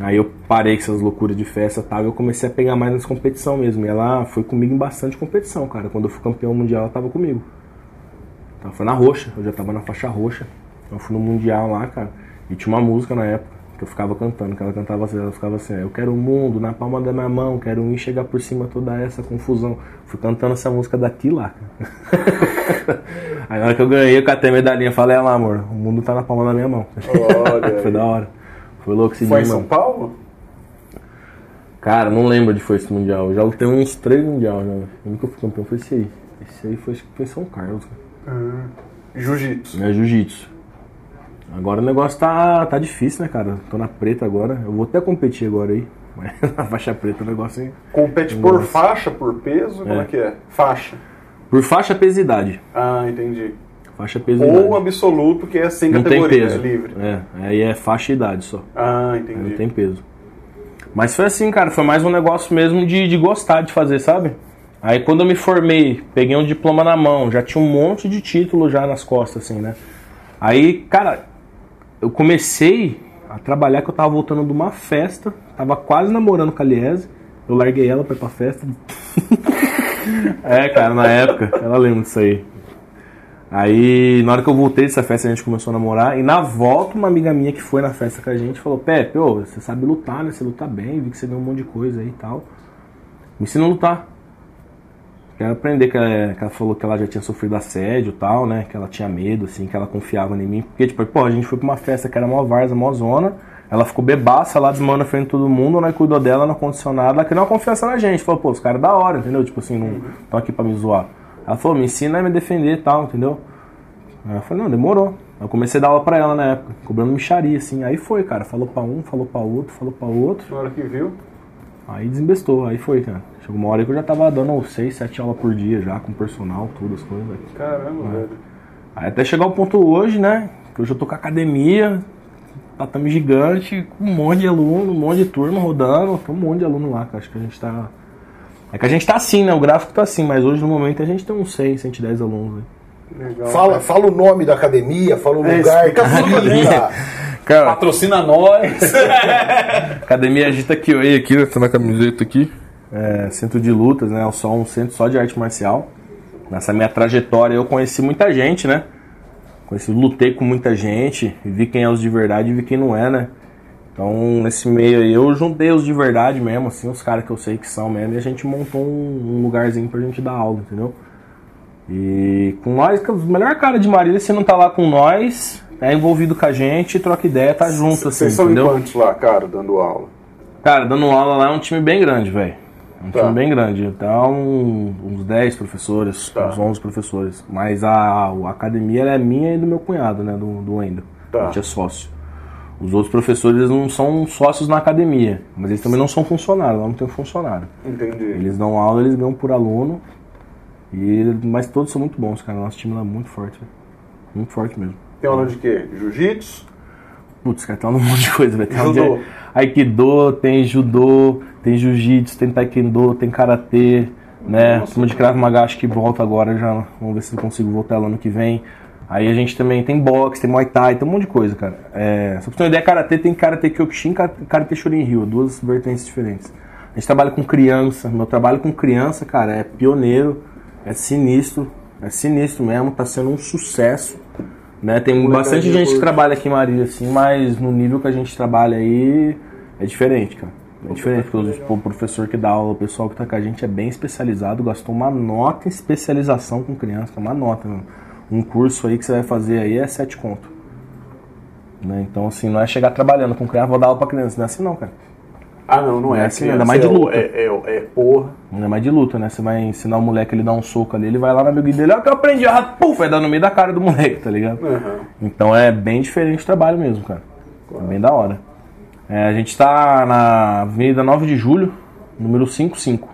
Aí eu parei com essas loucuras de festa e tal, e eu comecei a pegar mais nas competição mesmo. E ela foi comigo em bastante competição, cara. Quando eu fui campeão mundial, ela tava comigo. Então foi na roxa, eu já tava na faixa roxa. Eu fui no mundial lá, cara. E tinha uma música na época que eu ficava cantando, que ela cantava assim, ela ficava assim, eu quero o mundo na palma da minha mão, quero ir chegar por cima toda essa confusão. Fui cantando essa música daqui lá. Aí na hora que eu ganhei, eu catei a medalhinha, falei, olha lá, amor, o mundo tá na palma da minha mão. Olha foi da hora. Foi louco esse Foi em São. Paulo? Cara, não lembro de foi esse mundial. Eu já lutei uns três mundial já. O único que eu fui campeão foi esse aí. Esse aí foi, foi São Carlos, cara. Jiu-jitsu. É jiu-jitsu. Agora o negócio tá, tá difícil, né, cara? Tô na preta agora. Eu vou até competir agora aí. Mas na faixa preta o negócio aí. Compete por Nossa. faixa, por peso? Como É. é que é? Faixa. Por faixa, peso e idade. Ah, entendi. Faixa, peso e idade. Ou absoluto, que é sem Não tem categoria, peso. é livre. É, aí é faixa e idade só. Ah, Aí entendi. não tem peso. Mas foi assim, cara, foi mais um negócio mesmo de, de gostar de fazer, sabe? Aí quando eu me formei, peguei um diploma na mão, já tinha um monte de título já nas costas, assim, né? Aí, cara, eu comecei a trabalhar que eu tava voltando de uma festa, tava quase namorando com a Liese, eu larguei ela pra ir pra festa. é, cara, na época, ela lembra disso aí. Aí, na hora que eu voltei dessa festa, a gente começou a namorar. E na volta, uma amiga minha que foi na festa com a gente falou: Pepe, ô, você sabe lutar, né? Você luta bem, vi que você deu um monte de coisa aí e tal. Me ensina a lutar. Quero aprender que ela, que ela falou que ela já tinha sofrido assédio e tal, né? Que ela tinha medo, assim, que ela confiava em mim. Porque, tipo, pô, a gente foi pra uma festa que era mó varza, mó zona. Ela ficou bebaça lá, desmando na frente de todo mundo, nós cuidou dela, no condicionado. Ela criou uma confiança na gente. Falou, pô, os caras é da hora, entendeu? Tipo assim, não estão aqui pra me zoar. Ela falou, me ensina a me defender e tal, entendeu? Aí eu falei, não, demorou. Eu comecei a dar aula pra ela na época, cobrando micharia, assim. Aí foi, cara. Falou pra um, falou pra outro, falou pra outro. Na hora que viu. Aí desembestou, aí foi, cara. Chegou uma hora que eu já tava dando 6, 7 aulas por dia já, com personal, tudo, as coisas. Caramba, É. velho. Aí até chegar o ponto hoje, né? Que hoje eu tô com a academia, tatame gigante, com um monte de aluno, um monte de turma rodando, tem um monte de aluno lá, cara. Acho que a gente tá. É que a gente tá assim, né? O gráfico tá assim, mas hoje no momento a gente tem uns 6, 110 alunos. Né? Legal. Fala, fala o nome da academia, fala o É, lugar explica que tudo, fica. Cara, Patrocina nós. Academia Agita Kyoei aqui, né? Tá na camiseta aqui. É, centro de lutas, né? Só um centro só de arte marcial. Nessa minha trajetória eu conheci muita gente, né? Conheci, lutei com muita gente, vi quem é os de verdade e vi quem não é, né? Então, nesse meio aí, eu juntei os de verdade mesmo, assim, os caras que eu sei que são mesmo, e a gente montou um, lugarzinho pra gente dar aula, entendeu? E com nós, os melhor cara de Marília, se não tá lá com nós, é envolvido com a gente, troca ideia, tá junto, assim, Vocês são entendeu? quantos lá, cara, dando aula? Cara, dando aula lá é um time bem grande, velho. É um Tá. time bem grande. Então, uns 10 professores, Tá. uns 11 professores. Mas a, a academia é minha e do meu cunhado, né? Do, do Wendel. Tá. A gente é sócio. Os outros professores não são sócios na academia, mas eles também não são funcionários, lá não tem funcionário. Entendi. Eles dão aula, eles ganham por aluno. E, mas todos são muito bons, cara. Nosso time lá é muito forte, velho. Muito forte mesmo. Tem aula de quê? Jiu-jitsu? Putz, cara, tem um monte de coisa, velho. Tem aula de Judô. Aikido, tem judô, tem jiu-jitsu, tem taekwondo, tem karatê, né? Nossa, Turma de Krav Maga acho que volta agora já. Vamos ver se eu consigo voltar lá ano que vem. Aí a gente também tem boxe, tem muay thai, tem um monte de coisa, cara. É, só pra você ter uma ideia, karatê tem karatê Kyokushin e karatê Shorin-ryu, duas vertentes diferentes. A gente trabalha com criança, meu trabalho com criança, cara, é pioneiro, é sinistro, é sinistro mesmo, tá sendo um sucesso. Né? Tem Molecada bastante de gente que trabalha aqui em Marília, assim, mas no nível que a gente trabalha aí é diferente, cara. É diferente, porque os- tipo, o professor que dá aula, o pessoal que tá com a gente é bem especializado, gastou uma nota em especialização com criança, uma nota, mano. Um curso aí que você vai fazer aí é sete conto. Né? Então, assim, não é chegar trabalhando com criança, vou dar aula pra criança, não é assim não, cara. Ah, não, não é. É assim, criança, ainda mais de é luta. É, é, é porra. Não é mais de luta, né? Você vai ensinar o moleque, ele dá um soco ali, ele vai lá no amigo dele, ó, que eu aprendi, ah, puf, vai dar no meio da cara do moleque, tá ligado? Aham. Então é bem diferente o trabalho mesmo, cara. É bem da hora. É, a gente tá na Avenida 9 de Julho, número 55.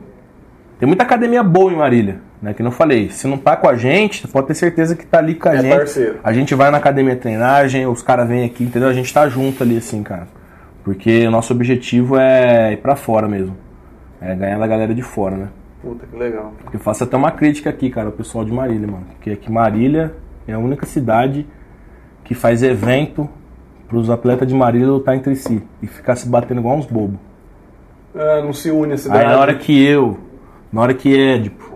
Tem muita academia boa em Marília, né? Que não falei. Se não tá com a gente, pode ter certeza que tá ali com a É gente. parceiro. A gente vai na academia treinagem, os caras vêm aqui, entendeu? A gente tá junto ali, assim, cara. Porque o nosso objetivo é ir pra fora mesmo. É ganhar da galera de fora, né? Puta, que legal. Eu faço até uma crítica aqui, cara, ao pessoal de Marília, mano. Porque aqui Marília é a única cidade que faz evento pros atletas de Marília lutar entre si e ficar se batendo igual uns bobos. Ah, não se une a cidade. Aí na hora que eu, na hora que Édipo,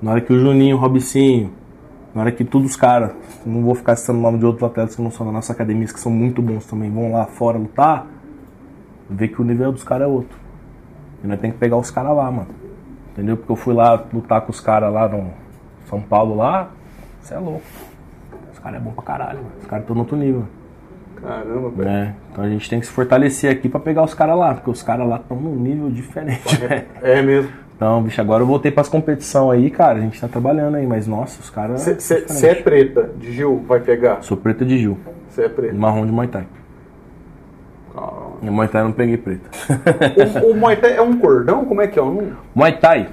na hora que o Juninho, o Robicinho, na hora que todos os caras, não vou ficar citando o nome de outros atletas que não são da nossa academia, que são muito bons também, vão lá fora lutar, vê que o nível dos caras é outro. E nós tem que pegar os caras lá, mano. Entendeu? Porque eu fui lá lutar com os caras lá no São Paulo lá, você é louco. Os caras é bom pra caralho, mano. Os caras estão no outro nível. Caramba, velho. Né? Então a gente tem que se fortalecer aqui pra pegar os caras lá, porque os caras lá estão num nível diferente, velho. É mesmo. Então, bicho, agora eu voltei pras competição aí, cara. A gente tá trabalhando aí, mas nossa, os caras. Você é preta, de Gil, vai pegar. Sou preta de Gil, Você é preta. marrom de Muay Thai. Calma. E Muay Thai eu não peguei preta. O, o Muay Thai é um cordão? Como é que é? Eu não... Muay Thai,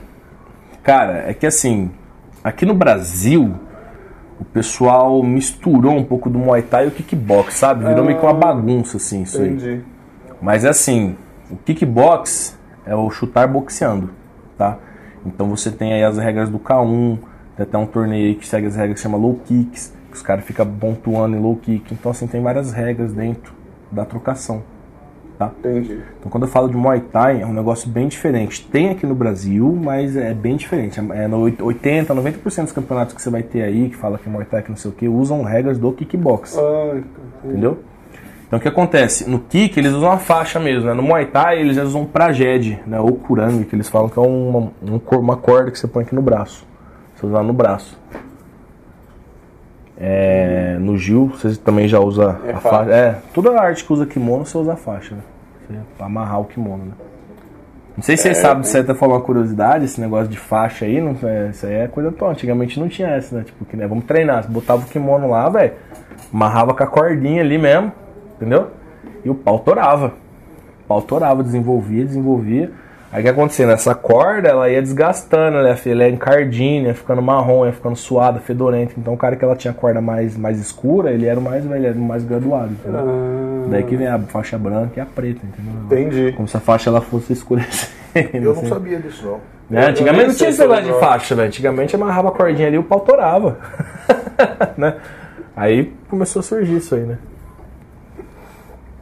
cara, é que assim, aqui no Brasil, o pessoal misturou um pouco do Muay Thai e o kickbox, sabe? Virou meio que uma bagunça, assim, isso aí. Entendi. Mas é assim, o kickbox é o chutar boxeando, tá? Então você tem aí as regras do K1, tem até um torneio aí que segue as regras que chama low kicks, que os caras ficam pontuando em low kick. Então assim, tem várias regras dentro da trocação, tá? Entendi. Então quando eu falo de Muay Thai, é um negócio bem diferente. Tem aqui no Brasil, mas é bem diferente. É no 80, 90% dos campeonatos que você vai ter aí, que fala que é Muay Thai, que não sei o que, usam regras do kickbox. Ai, Entendeu? Então o que acontece? No kick eles usam a faixa mesmo, né? No Muay Thai eles usam um prajed, né? Ou kurang, que eles falam que é uma, um uma corda que você põe aqui no braço. Você usa no braço. É, no Gil você também já usa É a faixa. faixa. É, toda a arte que usa kimono você usa a faixa, né? Você, pra amarrar o kimono, né? Não sei se vocês sabem, se você até falou uma curiosidade, esse negócio de faixa aí, não, é, isso aí é coisa tua. Antigamente não tinha essa, né? Tipo, que, né, vamos treinar. Você botava o kimono lá, velho, amarrava com a cordinha ali mesmo, entendeu? E o pau torava. O pau torava, desenvolvia, desenvolvia. Aí o que acontecia? Nessa corda, ela ia desgastando, ela ia, ela ia encardindo, ia ficando marrom, ia ficando suada, fedorenta. Então o cara que ela tinha corda mais, mais escura, ele era o mais velho, era o mais graduado, entendeu? Ah, Daí que vem a faixa branca e a preta, entendeu? Entendi. Como se a faixa ela fosse escurecendo. Eu não assim. sabia disso, não. Né? Antigamente não tinha esse negócio de faixa, velho. Antigamente amarrava a cordinha ali e o pau torava. né? Aí começou a surgir isso aí, né?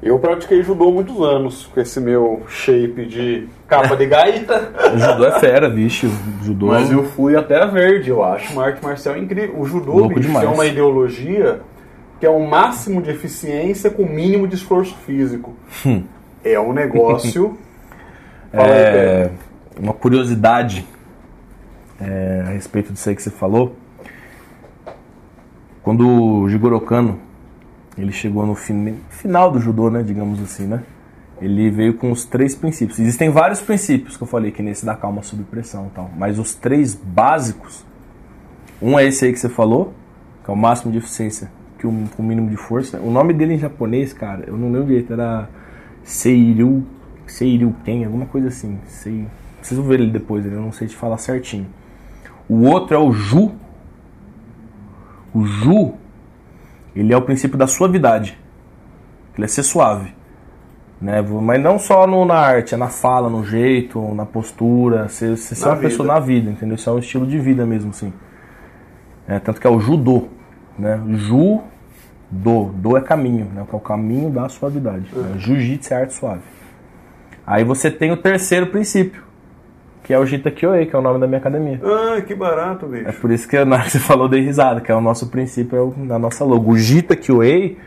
Eu pratiquei judô há muitos anos, com esse meu shape de capa de gaita. O judô é fera, bicho. O judô Mas eu fui até a verde, eu acho uma arte marcial incrível. O judô, Louco bicho, demais. é uma ideologia que é o máximo de eficiência com o mínimo de esforço físico. Hum. É um negócio... Aí. É, uma curiosidade é, a respeito disso aí que você falou. Quando o Jigoro Kano ele chegou no fin- final do judô, né, digamos assim, né? Ele veio com os três princípios. Existem vários princípios que eu falei que nesse da calma sob pressão, tal, mas os três básicos, um é esse aí que você falou, que é o máximo de eficiência que o, o mínimo de força. O nome dele em japonês, cara, eu não lembro direito, era Seiryu, Seiryu Ken, alguma coisa assim. Sei, preciso ver ele depois, eu não sei te falar certinho. O outro é o Ju. O Ju, ele é o princípio da suavidade. Ele é ser suave. Né? Mas não só no- na arte, é na fala, no jeito, na postura. Você, você ser Na uma pessoa vida. na vida, entendeu? Isso é um estilo de vida mesmo, assim. É, tanto que é o judô. Né? Ju, do. Do é caminho, né? Que é o caminho da suavidade. né? Jiu-jitsu é arte suave. Aí você tem o terceiro princípio, que é o Jita Kyoei, que é o nome da minha academia. Ah, que barato, bicho. É por isso que na você falou dei risada, que é o nosso princípio, é o, da nossa logo. O Jita Kyoei,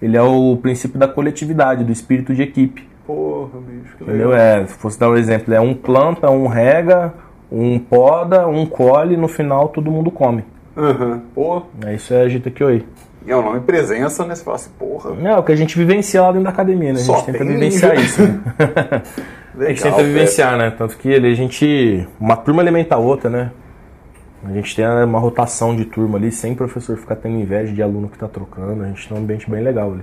ele é o princípio da coletividade, do espírito de equipe. Porra, bicho, que Entendeu? legal. É, se fosse dar um exemplo, é um planta, um rega, um poda, um colhe, no final todo mundo come. Aham. Pô, É, isso é Jita Kyoei. é o nome presença, né? Você fala assim, porra. É o que a gente vivencia lá dentro da academia, né? A Só gente tenta tem vivenciar isso. Né? a gente tenta Legal, vivenciar, né? Tanto que ali a gente. Uma turma alimenta a outra, né? A gente tem uma rotação de turma ali, sem professor ficar tendo inveja de aluno que tá trocando. A gente tem um ambiente bem legal ali.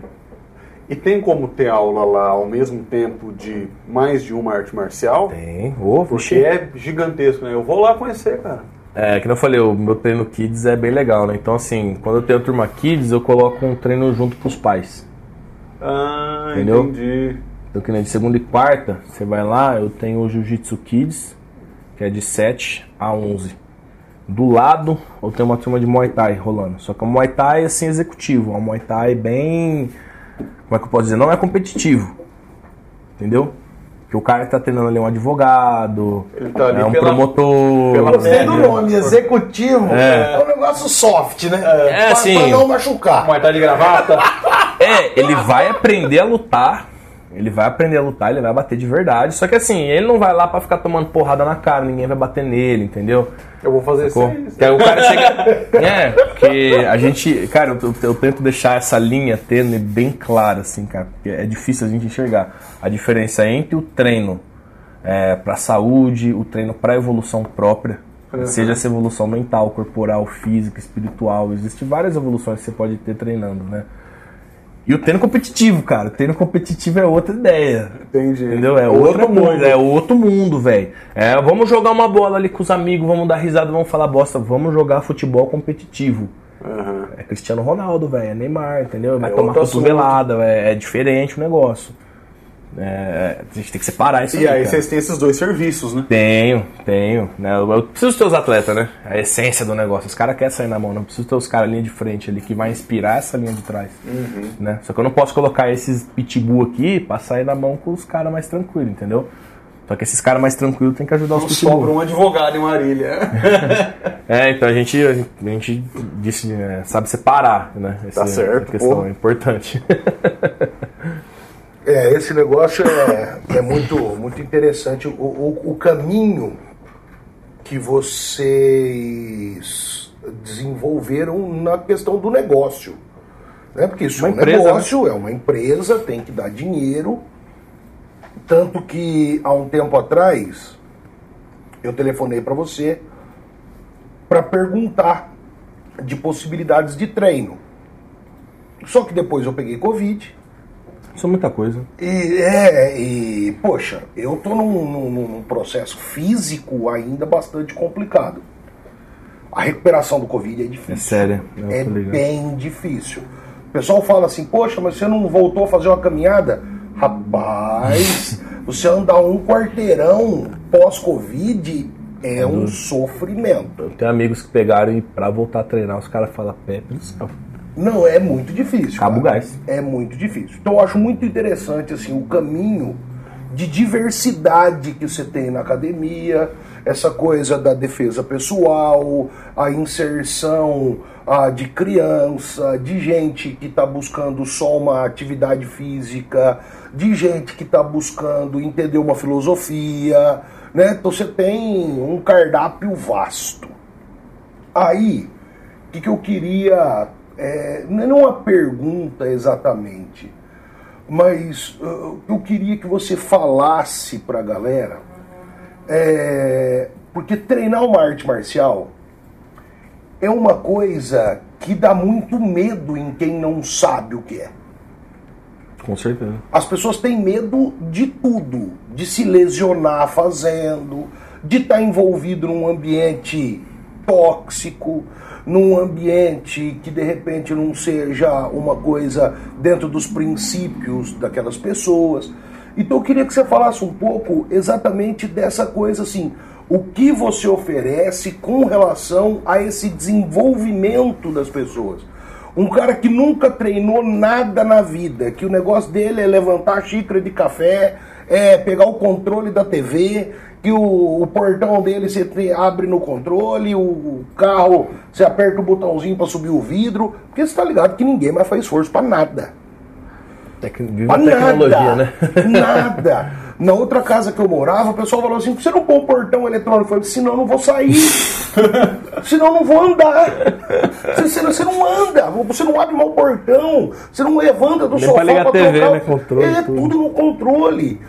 E tem como ter aula lá ao mesmo tempo de mais de uma arte marcial? Tem. Ô, Porque é gigantesco, né? Eu vou lá conhecer, cara. É, que eu falei, o meu treino Kids é bem legal, né? Então, assim, quando eu tenho a turma Kids, eu coloco um treino junto pros pais. Ah, Entendeu? entendi. Então, que nem de segunda e quarta, você vai lá, eu tenho o Jiu-Jitsu Kids, que é de 7 a 11. Do lado, eu tenho uma turma de Muay Thai rolando. Só que o Muay Thai, assim, executivo. É um Muay Thai bem... Como é que eu posso dizer? Não é competitivo. Entendeu? Que o cara que tá treinando ali é um advogado, Ele tá ali é um pela- promotor... pela- Gostei É, do né? nome, executivo. É. É, um negócio soft, né? É, pra, assim. pra não machucar. Muay Thai de gravata? É, ele vai aprender a lutar. Ele vai aprender a lutar, ele vai bater de verdade. Só que assim, ele não vai lá pra ficar tomando porrada na cara, ninguém vai bater nele, entendeu? Eu vou fazer isso. que aí o cara chega. É, porque a gente. Cara, eu, eu- tento deixar essa linha tênue bem clara, assim, cara. Porque é difícil a gente enxergar a diferença entre o treino é, pra saúde, o treino pra evolução própria. Seja essa evolução mental, corporal, física, espiritual. Existem várias evoluções que você pode ter treinando, né? E o treino competitivo, cara. O treino competitivo é outra ideia. Entendi. Entendeu? É Outro coisa, mundo. é outro mundo, velho. É, vamos jogar uma bola ali com os amigos, vamos dar risada, vamos falar bosta, vamos jogar futebol competitivo. Aham. É Cristiano Ronaldo, velho, é Neymar, entendeu? Vai É tomar cotovelada, véio, é diferente o negócio. É, a gente tem que separar isso E aí cara. vocês têm esses dois serviços, né? Tenho, tenho. Né? Eu, eu preciso ter os atletas, né? A essência do negócio. Os caras querem sair na mão, não preciso ter os caras linha de frente ali que vai inspirar essa linha de trás. Né? Só que eu não posso colocar esses pitbull aqui pra sair na mão com os caras mais tranquilos, entendeu? Só que esses caras mais tranquilos tem que ajudar os Não pitbull. sobra um advogado em Marília. É, então a gente, a gente, a gente disse, é, sabe separar, né? Essa, Tá certo, questão pô. é importante. É, esse negócio é, é muito, muito interessante. O, o, o caminho que vocês desenvolveram na questão do negócio. Né? Porque isso Uma é um empresa, negócio, é uma empresa, tem que dar dinheiro. Tanto que há um tempo atrás eu telefonei para você para perguntar de possibilidades de treino. Só que depois eu peguei Covid. Isso é muita coisa. E, é, e, poxa, eu tô num, num, num processo físico ainda bastante complicado. A recuperação do Covid é difícil. É sério. É bem difícil. O pessoal fala assim, poxa, mas você não voltou a fazer uma caminhada? Rapaz, você andar um quarteirão pós-Covid é um sofrimento. Eu tenho amigos que pegaram e pra voltar a treinar, os caras falam pé do céu. Não, é muito difícil. Cabo cara. gás. É muito difícil. Então eu acho muito interessante assim o caminho de diversidade que você tem na academia, essa coisa da defesa pessoal, a inserção ah, de criança, de gente que está buscando só uma atividade física, de gente que está buscando entender uma filosofia, né? Então você tem um cardápio vasto. Aí, o que, que eu queria é, não é uma pergunta exatamente, mas uh, eu queria que você falasse para a galera, é, porque treinar uma arte marcial é uma coisa que dá muito medo em quem não sabe o que é. Com certeza. As pessoas têm medo de tudo, de se lesionar fazendo, de estar tá envolvido num ambiente tóxico, num ambiente que de repente não seja uma coisa dentro dos princípios daquelas pessoas. Então eu queria que você falasse um pouco exatamente dessa coisa assim, o que você oferece com relação a esse desenvolvimento das pessoas. Um cara que nunca treinou nada na vida, que o negócio dele é levantar xícara de café, é pegar o controle da TV, que o, o, portão dele você abre no controle, o carro você aperta o botãozinho para subir o vidro, porque você tá ligado que ninguém mais faz esforço para nada. Tec... Pra tecnologia, nada, né? nada. Na outra casa que eu morava, o pessoal falou assim: você não põe um portão eletrônico? Eu falei, senão eu não vou sair. senão eu não vou andar. Você, você, não anda, você não abre mal o portão, você não levanta do Nem sofá pra ligar pra TV, trocar. né? Controle, é tudo no controle.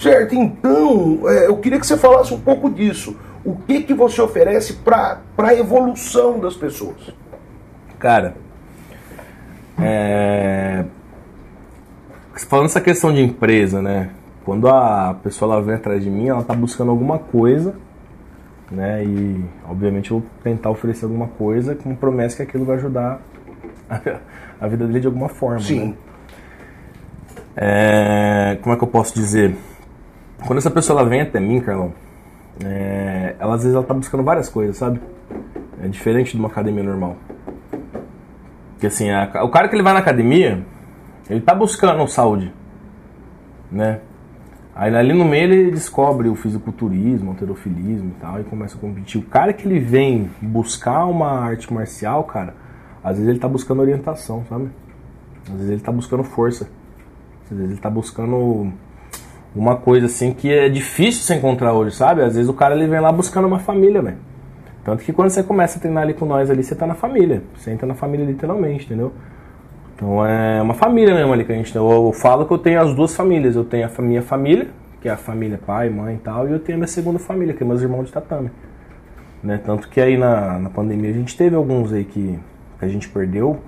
Certo? Então, é, eu queria que você falasse um pouco disso. O que, que você oferece para a evolução das pessoas? Cara, é... falando essa questão de empresa, né? Quando a pessoa ela vem atrás de mim, ela tá buscando alguma coisa, né? E obviamente eu vou tentar oferecer alguma coisa com promessa que aquilo vai ajudar a, a vida dele de alguma forma. Sim. Né? É... Como é que eu posso dizer? Quando essa pessoa ela vem até mim, Carlão, é... ela às vezes ela tá buscando várias coisas, sabe? É diferente de uma academia normal. Porque assim, a- o cara que ele vai na academia, ele tá buscando saúde, né? Aí ali no meio ele descobre o fisiculturismo, o alterofilismo e tal, e começa a competir. O cara que ele vem buscar uma arte marcial, cara, às vezes ele tá buscando orientação, sabe? Às vezes ele tá buscando força. Às vezes ele tá buscando uma coisa assim que é difícil você encontrar hoje, sabe? Às vezes o cara ele vem lá buscando uma família, velho. Tanto que quando você começa a treinar ali com nós ali, você tá na família. Você entra na família literalmente, entendeu? Então é uma família mesmo ali que a gente tem. Eu, falo que eu tenho as duas famílias. Eu tenho a minha família, que é a família pai, mãe e tal, e eu tenho a minha segunda família, que é meus irmãos de tatame. Né? Tanto que aí na, na pandemia a gente teve alguns aí que, que a gente perdeu,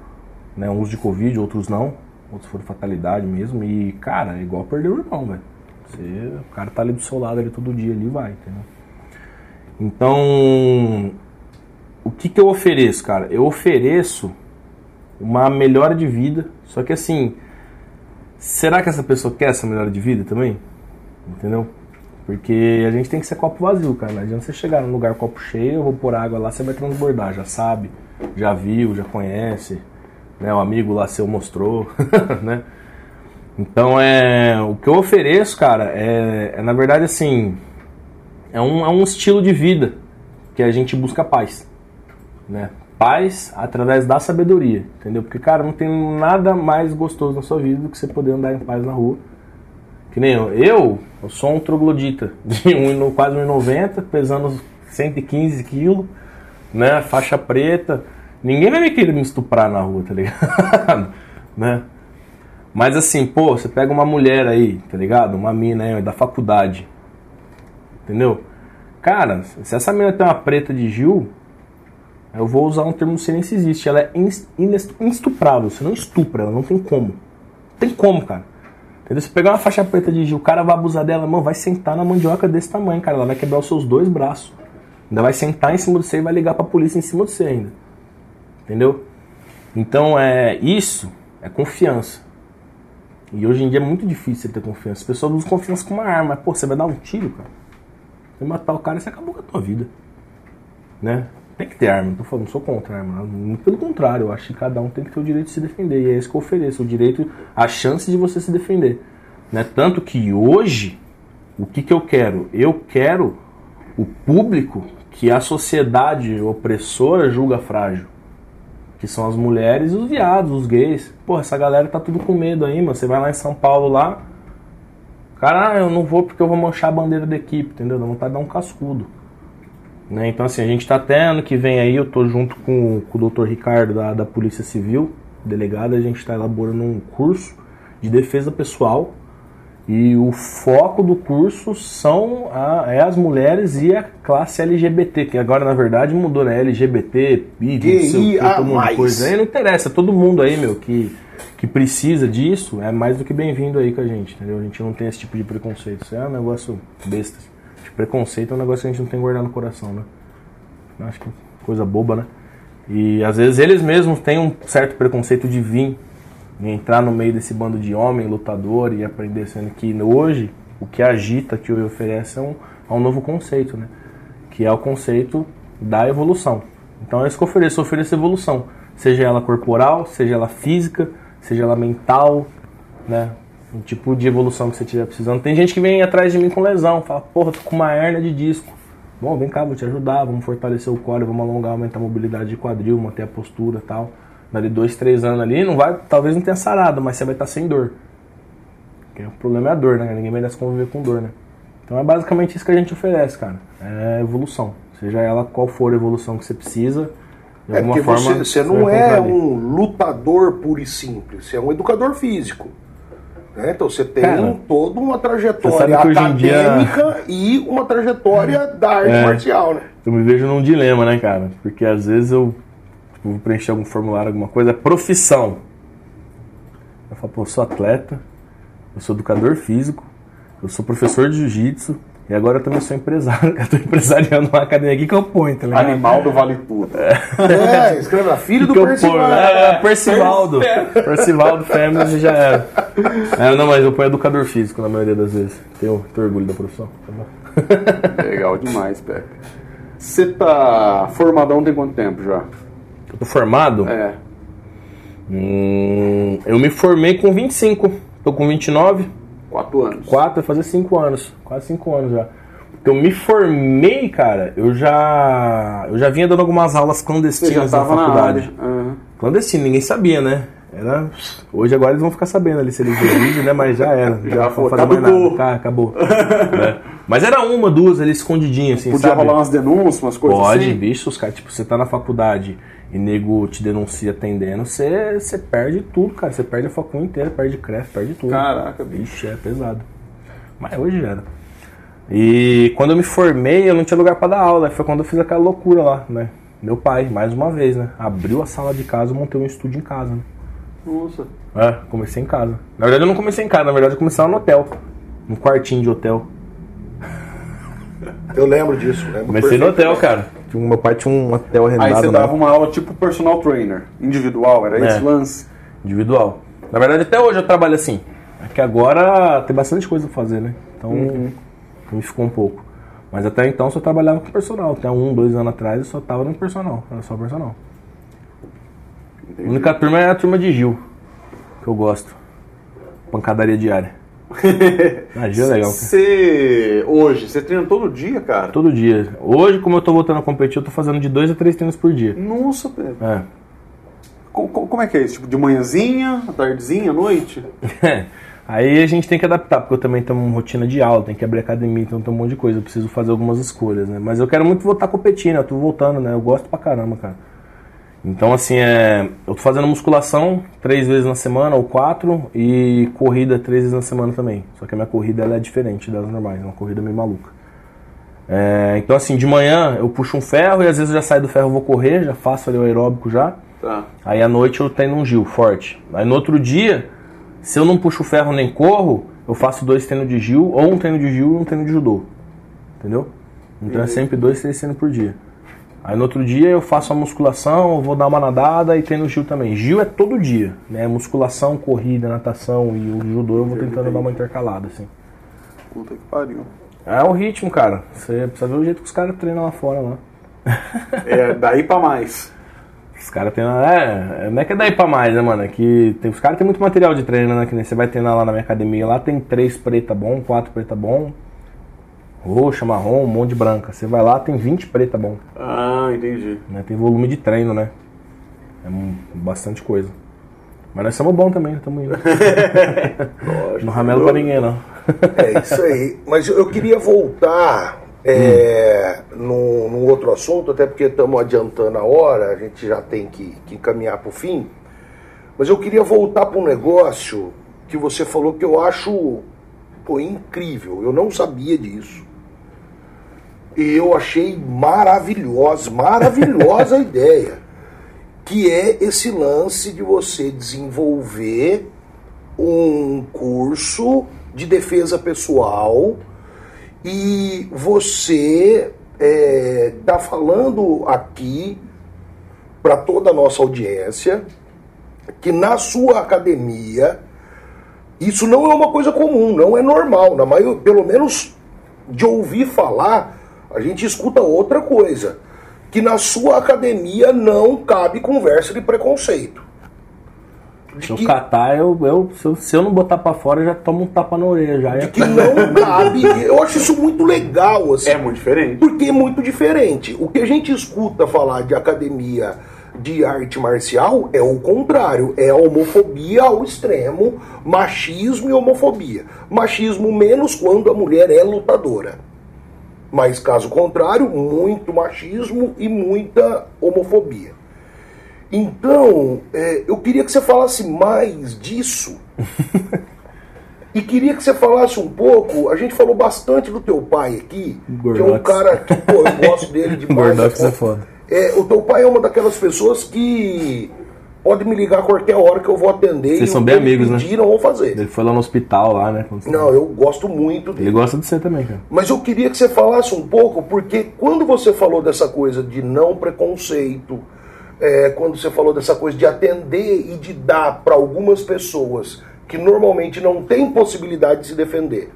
né? Uns de Covid, outros não. Outros foram fatalidade mesmo. E, cara, é igual perder o irmão, velho. Você, o cara tá ali do seu lado ali todo dia ali vai, entendeu? Então, o que, que eu ofereço, cara? Eu ofereço uma melhora de vida, só que assim, será que essa pessoa quer essa melhora de vida também? Entendeu? Porque a gente tem que ser copo vazio, cara. Não adianta você chegar num lugar copo cheio, eu vou pôr água lá, você vai transbordar, já sabe, já viu, já conhece, né? O amigo lá seu mostrou, né? Então é. O que eu ofereço, cara, é, é na verdade assim. É um, é um estilo de vida que a gente busca paz. Né? Paz através da sabedoria, entendeu? Porque, cara, não tem nada mais gostoso na sua vida do que você poder andar em paz na rua. Que nem eu. Eu, eu sou um troglodita de um, quase 1,90, pesando 115 quilos, né? Faixa preta. Ninguém vai me querer me estuprar na rua, tá ligado? né? Mas assim, pô, você pega uma mulher aí, tá ligado? Uma mina aí, da faculdade. Entendeu? Cara, se essa mina tem uma preta de Gil, eu vou usar um termo, sei nem se existe. Ela é inestuprável. Você não estupra, ela não tem como. Não tem como, cara. Entendeu? Você pegar uma faixa preta de Gil, o cara vai abusar dela, mano, vai sentar na mandioca desse tamanho, cara. Ela vai quebrar os seus dois braços. Ainda vai sentar em cima de você e vai ligar pra polícia em cima de você ainda. Entendeu? Então, é isso é confiança. E hoje em dia é muito difícil ter confiança. As pessoas usam confiança com uma arma. Pô, você vai dar um tiro, cara. Você matar o cara, você acabou com a tua vida. Né? Tem que ter arma, não tô falando, não sou contra a arma. Pelo contrário, eu acho que cada um tem que ter o direito de se defender. E é isso que eu ofereço, o direito, a chance de você se defender. Né? Tanto que hoje, o que, que eu quero? Eu quero o público que a sociedade opressora julga frágil. Que são as mulheres e os viados, os gays. Pô, essa galera tá tudo com medo aí, mano. Você vai lá em São Paulo lá. Cara, ah, eu não vou porque eu vou manchar a bandeira da equipe, entendeu? Dá vontade de dar um cascudo. Né? Então, assim, a gente está até ano que vem aí, eu tô junto com, com o Dr. Ricardo da, da Polícia Civil, delegado, a gente está elaborando um curso de defesa pessoal. E o foco do curso são a, é as mulheres e a classe LGBT, que agora na verdade mudou, né? LGBT, que, todo mundo coisa aí, não interessa, todo mundo aí, meu, que, que precisa disso, é mais do que bem-vindo aí com a gente, entendeu? A gente não tem esse tipo de preconceito, isso é um negócio besta. Preconceito é um negócio que a gente não tem que guardar no coração, né? Acho que coisa boba, né? E às vezes eles mesmos têm um certo preconceito de vir entrar no meio desse bando de homem lutador e aprender, sendo que hoje o que agita, que o oferece é um, é um novo conceito, né? Que é o conceito da evolução. Então é isso que eu ofereço, eu ofereço evolução. Seja ela corporal, seja ela física, seja ela mental, né? um tipo de evolução que você estiver precisando. Tem gente que vem atrás de mim com lesão, fala, porra, tô com uma hernia de disco. Bom, vem cá, vou te ajudar, vamos fortalecer o core, vamos alongar, aumentar a mobilidade de quadril, manter a postura tal. Dali dois, três anos ali, não vai, talvez não tenha sarado, mas você vai estar sem dor. Porque o problema é a dor, né? Ninguém merece conviver com dor, né? Então é basicamente isso que a gente oferece, cara. É evolução. Seja ela qual for a evolução que você precisa. De é porque forma, você, você não é um lutador puro e simples, você é um educador físico. Né? Então você tem Cara, toda uma trajetória acadêmica dia... e uma trajetória da arte é, marcial, né? Eu me vejo num dilema, né, cara? Porque às vezes eu vou preencher algum formulário, alguma coisa, é profissão. Eu falo, pô, eu sou atleta, eu sou educador físico, eu sou professor de jiu-jitsu, e agora eu também sou empresário, eu tô empresariando uma academia aqui que eu ponho, tá ligado? Animal do Vale Tudo. É, escreve lá, filho do Percival. É, é, Percivaldo. Percivaldo Family já era. É, não, mas eu ponho educador físico na maioria das vezes. Tenho, tenho orgulho da profissão. Tá Legal demais, Pepe. Você tá formadão tem quanto tempo já? Formado? É. Hum, eu me formei com 25. Tô com 29. Quatro anos. Quatro, vai fazer cinco anos. Quase cinco anos já. Eu me formei, cara, eu já. Eu já vinha dando algumas aulas clandestinas na faculdade. Na uhum. Clandestino, ninguém sabia, né? Era. Hoje agora eles vão ficar sabendo ali se eles vídeo, né? Mas já era. Já, já foi, fazer mais nada. Tá, acabou. né? Mas era uma, duas ali escondidinhas, assim. Podia sabe? rolar umas denúncias, umas coisas Pode, assim? Pode, bicho, os caras, tipo, você tá na faculdade e nego te denuncia atendendo, você, você perde tudo, cara. Você perde a facul inteira, perde crefe, perde tudo. Caraca, bicho. é pesado. Mas hoje era. E quando eu me formei, eu não tinha lugar para dar aula. Foi quando eu fiz aquela loucura lá, né? Meu pai, mais uma vez, né? Abriu a sala de casa, montei um estúdio em casa, né? Nossa. É, comecei em casa. Na verdade eu não comecei em casa, na verdade eu comecei lá no hotel. No quartinho de hotel. Eu lembro disso. Lembro comecei no hotel, cara. Meu pai tinha um hotel arrendado. Aí você dava uma aula tipo personal trainer, individual, era é, esse lance? Individual. Na verdade, até hoje eu trabalho assim. É que agora tem bastante coisa pra fazer, né? Então, uhum. me ficou um pouco. Mas até então eu só trabalhava com personal. Até um, dois anos atrás eu só tava no personal. Era só personal. Entendi. A única turma é a turma de Gil, que eu gosto. Pancadaria diária. Imagina legal. Você hoje, você treina todo dia, cara? Todo dia. Hoje, como eu tô voltando a competir, eu tô fazendo de dois a três treinos por dia. Nossa, Pedro. É. Como, como é que é isso? Tipo, de manhãzinha, tardezinha, à noite? É. Aí a gente tem que adaptar, porque eu também tenho uma rotina de aula, tem que abrir academia, então tem um monte de coisa, eu preciso fazer algumas escolhas, né? Mas eu quero muito voltar competindo, eu tô voltando, né? Eu gosto pra caramba, cara. Então, assim, é, eu tô fazendo musculação três vezes na semana, ou quatro, e corrida três vezes na semana também. Só que a minha corrida ela é diferente das normais, é uma corrida meio maluca. É, então, assim, de manhã eu puxo um ferro e às vezes eu já saio do ferro e vou correr, já faço ali o aeróbico já. Tá. Aí à noite eu treino um Gil forte. Aí no outro dia, se eu não puxo o ferro nem corro, eu faço dois treinos de Gil, ou um treino de Gil e um treino de judô. Entendeu? Então é sempre dois, três treinos por dia. Aí no outro dia eu faço a musculação, eu vou dar uma nadada e treino Gil também. Gil é todo dia, né? Musculação, corrida, natação e o judô eu vou tentando dar uma intercalada, assim. Puta que pariu. É o ritmo, cara. Você precisa ver o jeito que os caras treinam lá fora lá. É, daí pra mais. Os caras treinam. É, não é que é daí pra mais, né, mano? É que tem, os caras têm muito material de treino, né? Que nem você vai treinar lá na minha academia, lá tem três preta bom, quatro preta bom, roxa, marrom, um monte de branca. Você vai lá, tem 20 preta bom. Ah, entendi. Né? Tem volume de treino, né? É um- bastante coisa. Mas nós somos bons também, estamos indo. Lógico. Não ramelo pra ninguém, não. É isso aí. Mas eu queria voltar é, num, num outro assunto, até porque estamos adiantando a hora, a gente já tem que, que caminhar para o fim. Mas eu queria voltar para um negócio que você falou que eu acho pô, incrível. Eu não sabia disso. E eu achei maravilhosa, maravilhosa a ideia. Que é esse lance de você desenvolver um curso de defesa pessoal e você está falando aqui para toda a nossa audiência que na sua academia isso não é uma coisa comum, não é normal. Na maior, pelo menos de ouvir falar, a gente escuta outra coisa. Que na sua academia não cabe conversa de preconceito. De Se eu que- catar, eu, eu, se, eu, se eu não botar pra fora, eu já tomo um tapa na orelha. Já. de que não cabe. Eu acho isso muito legal, assim. É muito diferente. Porque é muito diferente. O que a gente escuta falar de academia de arte marcial é o contrário, é a homofobia ao extremo, machismo e homofobia. Machismo menos quando a mulher é lutadora. Mas caso contrário, muito machismo e muita homofobia. Então, é, eu queria que você falasse mais disso. E queria que você falasse um pouco. A gente falou bastante do teu pai aqui, que é um Gordox. cara que pô, eu gosto dele demais. Gordox é foda. É, o teu pai é uma daquelas pessoas que pode me ligar a qualquer hora que eu vou atender. Vocês e são bem amigos, né? não vou fazer. Ele foi lá no hospital lá, né? Não, eu gosto muito dele. Ele gosta de você também, cara. Mas eu queria que você falasse um pouco, porque quando você falou dessa coisa de não preconceito, é, quando você falou dessa coisa de atender e de dar para algumas pessoas que normalmente não têm possibilidade de se defender,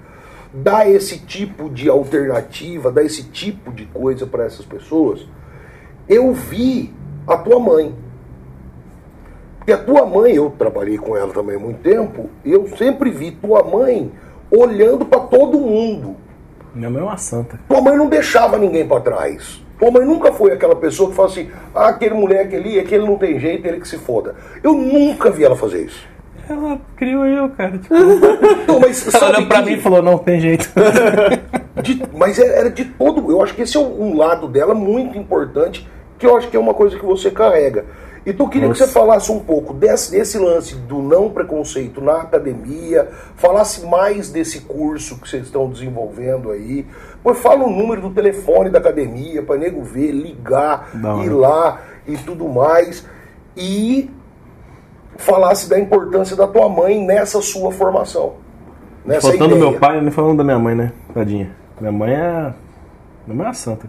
dar esse tipo de alternativa, dar esse tipo de coisa para essas pessoas, eu vi a tua mãe. Porque a tua mãe, eu trabalhei com ela também há muito tempo, e eu sempre vi tua mãe olhando para todo mundo. Minha mãe é uma santa. Tua mãe não deixava ninguém para trás. Tua mãe nunca foi aquela pessoa que fala assim: ah, aquele moleque ali, aquele não tem jeito, ele que se foda. Eu nunca vi ela fazer isso. Ela criou eu, cara. Tipo, Não, mas ela olhou pra que- mim e falou, não, tem jeito. de- mas era era de todo. Eu acho que esse é um lado dela muito importante, que eu acho que é uma coisa que você carrega. Então eu queria que Nossa. você falasse um pouco desse, desse lance do não preconceito na academia, falasse mais desse curso que vocês estão desenvolvendo aí. Pois fala o número do telefone da academia para nego ver, ligar, hora. ir lá e tudo mais. E falasse da importância da tua mãe nessa sua formação. Nessa Faltando ideia. meu pai, nem falando da minha mãe, né? Tadinha. Minha mãe é. Minha mãe é uma santa.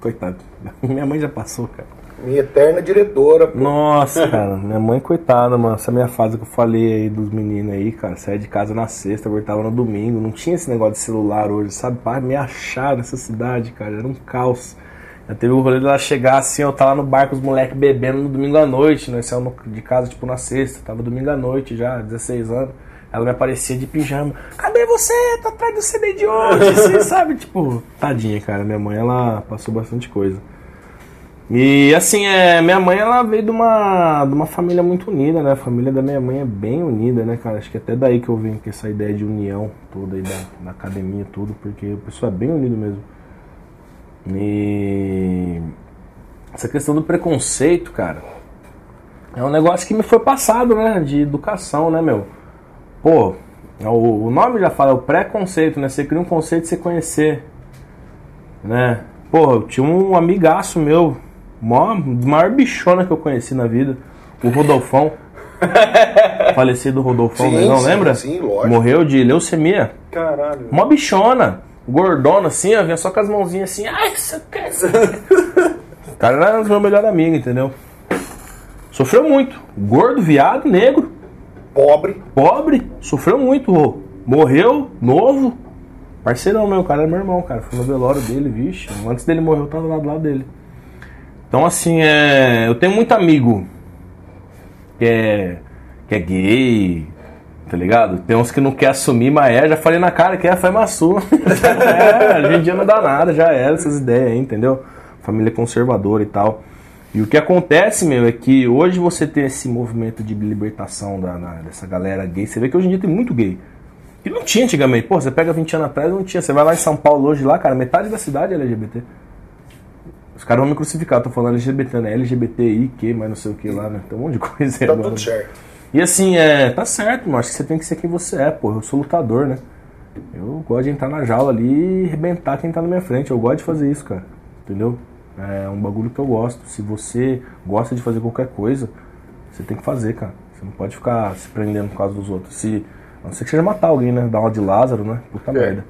Coitado. Minha mãe já passou, cara. Minha eterna diretora. pô. Nossa, cara, minha mãe, coitada, mano. Essa minha fase que eu falei aí dos meninos aí, cara, saía de casa na sexta, voltava no domingo. Não tinha esse negócio de celular hoje, sabe? Para me achar nessa cidade, cara, era um caos. Já teve o rolê dela chegar assim, eu tava lá no bar com os moleques bebendo no domingo à noite, nós saímos no- de casa tipo na sexta, tava domingo à noite já, 16 anos. Ela me aparecia de pijama. Cadê você? Tô atrás do CD de hoje, você sabe? Tipo, tadinha, cara. Minha mãe, ela passou bastante coisa. E assim, é, minha mãe ela veio de uma, de uma família muito unida, né? A família da minha mãe é bem unida, né, cara? Acho que até daí que eu venho com essa ideia de união toda aí da, da academia, tudo, porque o pessoal é bem unido mesmo. E essa questão do preconceito, cara, é um negócio que me foi passado, né? De educação, né, meu? Pô, o, o nome já fala, é o preconceito, né? Você cria um conceito de você conhecer, né? Pô, eu tinha um amigaço meu, maior, maior bichona que eu conheci na vida, o Rodolfão. Falecido Rodolfão, Sim, não sim, lembra? sim, lógico. Morreu de leucemia. Caralho. Uma bichona, gordona assim, ó, vinha só com as mãozinhas assim, ai, quer. isso aqui?" O cara era meu melhor amigo, entendeu? Sofreu muito. Gordo, viado, negro, Pobre. pobre, sofreu muito, ô. Morreu, novo. Parceirão meu, o cara era meu irmão, cara. Fui no velório dele, vixe. Antes dele morrer, eu tava lá do lado dele. Então, assim, é... eu tenho muito amigo que é, que é gay, tá ligado? Tem uns que não quer assumir, mas é. Já falei na cara que é, foi maçu. é, hoje em dia não dá nada, já era essas ideias aí, entendeu? Família conservadora e tal. E o que acontece, meu, é que hoje você tem esse movimento de libertação da, da- dessa galera gay. Você vê que hoje em dia tem muito gay. Que não tinha antigamente. Pô, você pega 20 anos atrás, não tinha. Você vai lá em São Paulo hoje, lá, cara, metade da cidade é LGBT. Os caras vão me crucificar, tô falando LGBT, né? LGBTI, que, mas não sei o que lá, né? Tem um monte de coisa aí Tá tudo certo. E assim, é, tá certo, mas acho que você tem que ser quem você é, pô. Eu sou lutador, né? Eu gosto de entrar na jaula ali e arrebentar quem tá na minha frente. Eu gosto de fazer isso, cara. Entendeu? É um bagulho que eu gosto. Se você gosta de fazer qualquer coisa, você tem que fazer, cara. Você não pode ficar se prendendo por causa dos outros. Se, a não ser que seja matar alguém, né? Dar uma de Lázaro, né? Puta merda.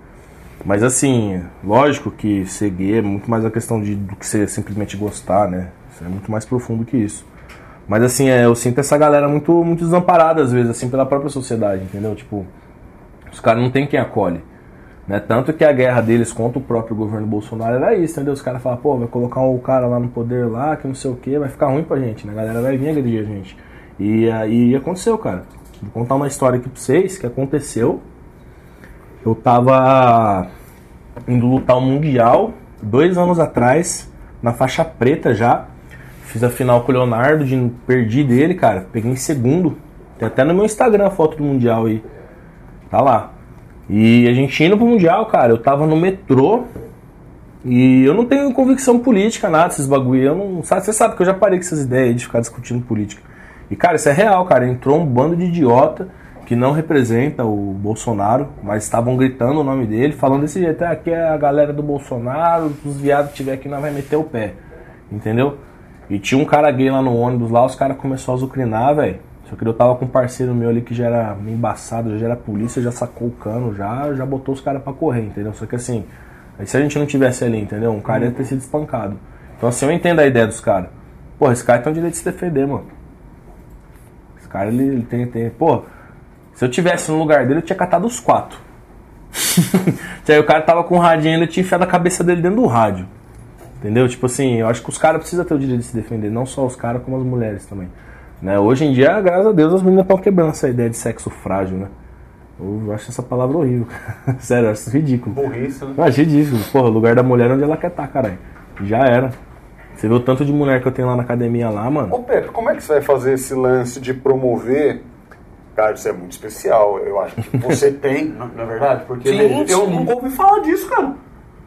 Mas assim, lógico que gay é muito mais a questão de, do que você simplesmente gostar, né? Isso é muito mais profundo que isso. Mas assim, é, eu sinto essa galera muito, muito desamparada, às vezes, assim, pela própria sociedade, entendeu? Tipo, os caras não tem quem acolhe. Né? Tanto que a guerra deles contra o próprio governo Bolsonaro era isso, entendeu? Os caras falam, pô, vai colocar o cara lá no poder lá, que não sei o que, vai ficar ruim pra gente, né? A galera vai vir agredir a gente. E aí aconteceu, cara. Vou contar uma história aqui pra vocês que aconteceu. Eu tava indo lutar o Mundial dois anos atrás, na faixa preta já. Fiz a final com o Leonardo, de, perdi dele, cara. Peguei em segundo. Tem até no meu Instagram a foto do Mundial aí. Tá lá. E a gente indo pro Mundial, cara, eu tava no metrô. E eu não tenho convicção política, nada desses bagulho. Eu não, sabe, você sabe que eu já parei com essas ideias de ficar discutindo política. E, cara, isso é real, cara. Entrou um bando de idiota que não representa o Bolsonaro, mas estavam gritando o nome dele, falando desse jeito, ah, aqui é a galera do Bolsonaro, os viados que tiver aqui não vai meter o pé. Entendeu? E tinha um cara gay lá no ônibus lá, os caras começaram a azucrinar, velho. Só que eu tava com um parceiro meu ali que já era embaçado, já era polícia, já sacou o cano, já, já botou os caras pra correr, entendeu? Só que assim, se a gente não tivesse ali, entendeu? Um cara ia ter sido espancado. Então assim, eu entendo a ideia dos caras. Porra, esse cara tem o direito de se defender, mano. Esse cara, ele, ele tem, tem. Pô, se eu tivesse no lugar dele, eu tinha catado os quatro. Aí o cara tava com o radinho, ele tinha enfiado a cabeça dele dentro do rádio. Entendeu? Tipo assim, eu acho que os caras precisam ter o direito de se defender, não só os caras, como as mulheres também. Né? Hoje em dia, graças a Deus, as meninas estão quebrando essa ideia de sexo frágil, né? Eu acho essa palavra horrível. Sério, eu acho ridículo. Burrice, né? Eu acho ridículo. Porra, o lugar da mulher é onde ela quer estar, caralho. Já era. Você vê o tanto de mulher que eu tenho lá na academia lá, mano. Ô Pepe, como é que você vai fazer esse lance de promover? Cara, isso é muito especial. Eu acho que você tem, na na verdade, porque Sim, eu sim. nunca ouvi falar disso, cara.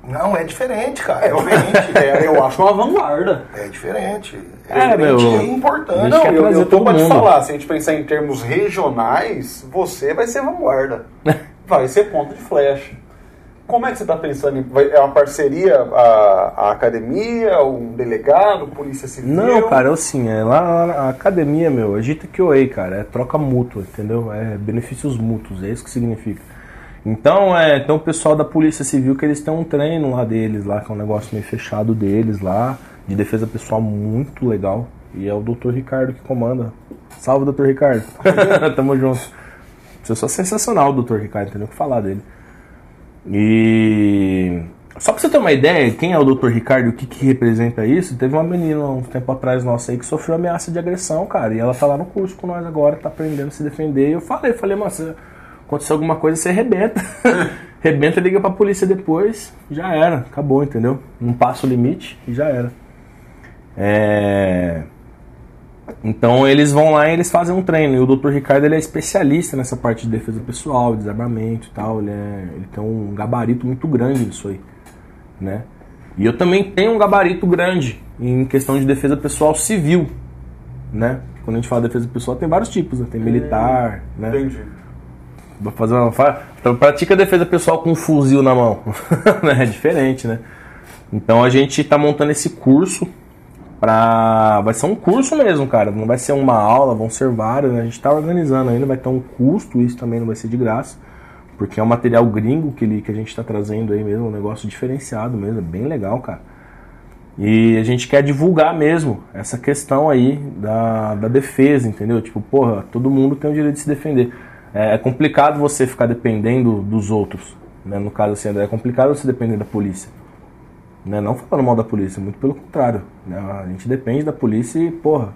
Não, é diferente, cara. É, realmente, é, eu acho uma vanguarda. É diferente. É, É, meu, diferente e importante. Não, eu, eu tô pra te falar, se a gente pensar em termos regionais, você vai ser vanguarda. Vai ser ponta de flecha. Como é que você está pensando é uma parceria a, a academia, um delegado, polícia civil? Não, cara, assim, é lá, lá na academia, meu, agita que oi, cara, é troca mútua, entendeu? É benefícios mútuos, é isso que significa. Então, é, tem o pessoal da Polícia Civil que eles têm um treino lá deles, lá, que é um negócio meio fechado deles lá, de defesa pessoal muito legal. E é o Dr. Ricardo que comanda. Salve, Dr. Ricardo. Tamo junto. Pessoa sensacional, o Dr. Ricardo, não tem nem o que falar dele. E só pra você ter uma ideia, quem é o Dr. Ricardo e o que, que representa isso, teve uma menina um tempo atrás nossa aí que sofreu ameaça de agressão, cara. E ela tá lá no curso com nós agora, tá aprendendo a se defender. E eu falei, falei, mas se acontecer alguma coisa, você arrebenta. Rebenta, liga pra polícia depois, já era, acabou, entendeu? Não passa o limite e já era. É... Então eles vão lá e eles fazem um treino. E o Dr. Ricardo ele é especialista nessa parte de defesa pessoal, desarmamento e tal. Ele, é- ele tem um gabarito muito grande nisso aí, né? E eu também tenho um gabarito grande em questão de defesa pessoal civil, né? Quando a gente fala de defesa pessoal, tem vários tipos, né? Tem militar, né? Entendi. Fazer uma fa- então, pratica defesa pessoal com um fuzil na mão. É diferente, né? Então a gente tá montando esse curso pra. Vai ser um curso mesmo, cara. Não vai ser uma aula, vão ser vários. Né? A gente tá organizando ainda, vai ter um custo, isso também não vai ser de graça. Porque é um material gringo que, ele, que a gente tá trazendo aí mesmo, um negócio diferenciado mesmo, é bem legal, cara. E a gente quer divulgar mesmo essa questão aí da, da defesa, entendeu? Tipo, porra, todo mundo tem o direito de se defender. É, é complicado você ficar dependendo dos outros. Né? No caso assim, é complicado você depender da polícia. Né? Não falando mal da polícia, muito pelo contrário. né? A gente depende da polícia e, porra,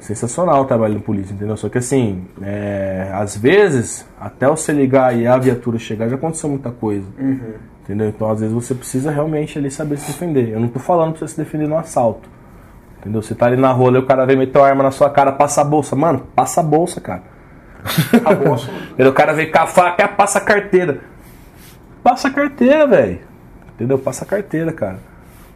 sensacional o trabalho da polícia, entendeu? Só que assim, é, às vezes, até você ligar e a viatura chegar, já aconteceu muita coisa. Entendeu? Então, às vezes, você precisa realmente ali saber se defender. Eu não tô falando pra você se defender no assalto. Entendeu? Você tá ali na rua e o cara vem meter uma arma na sua cara, passa a bolsa. Mano, passa a bolsa, cara. A bolsa. O cara vem com a faca, passa a carteira. Passa a carteira, velho. Entendeu? Passa a carteira, cara.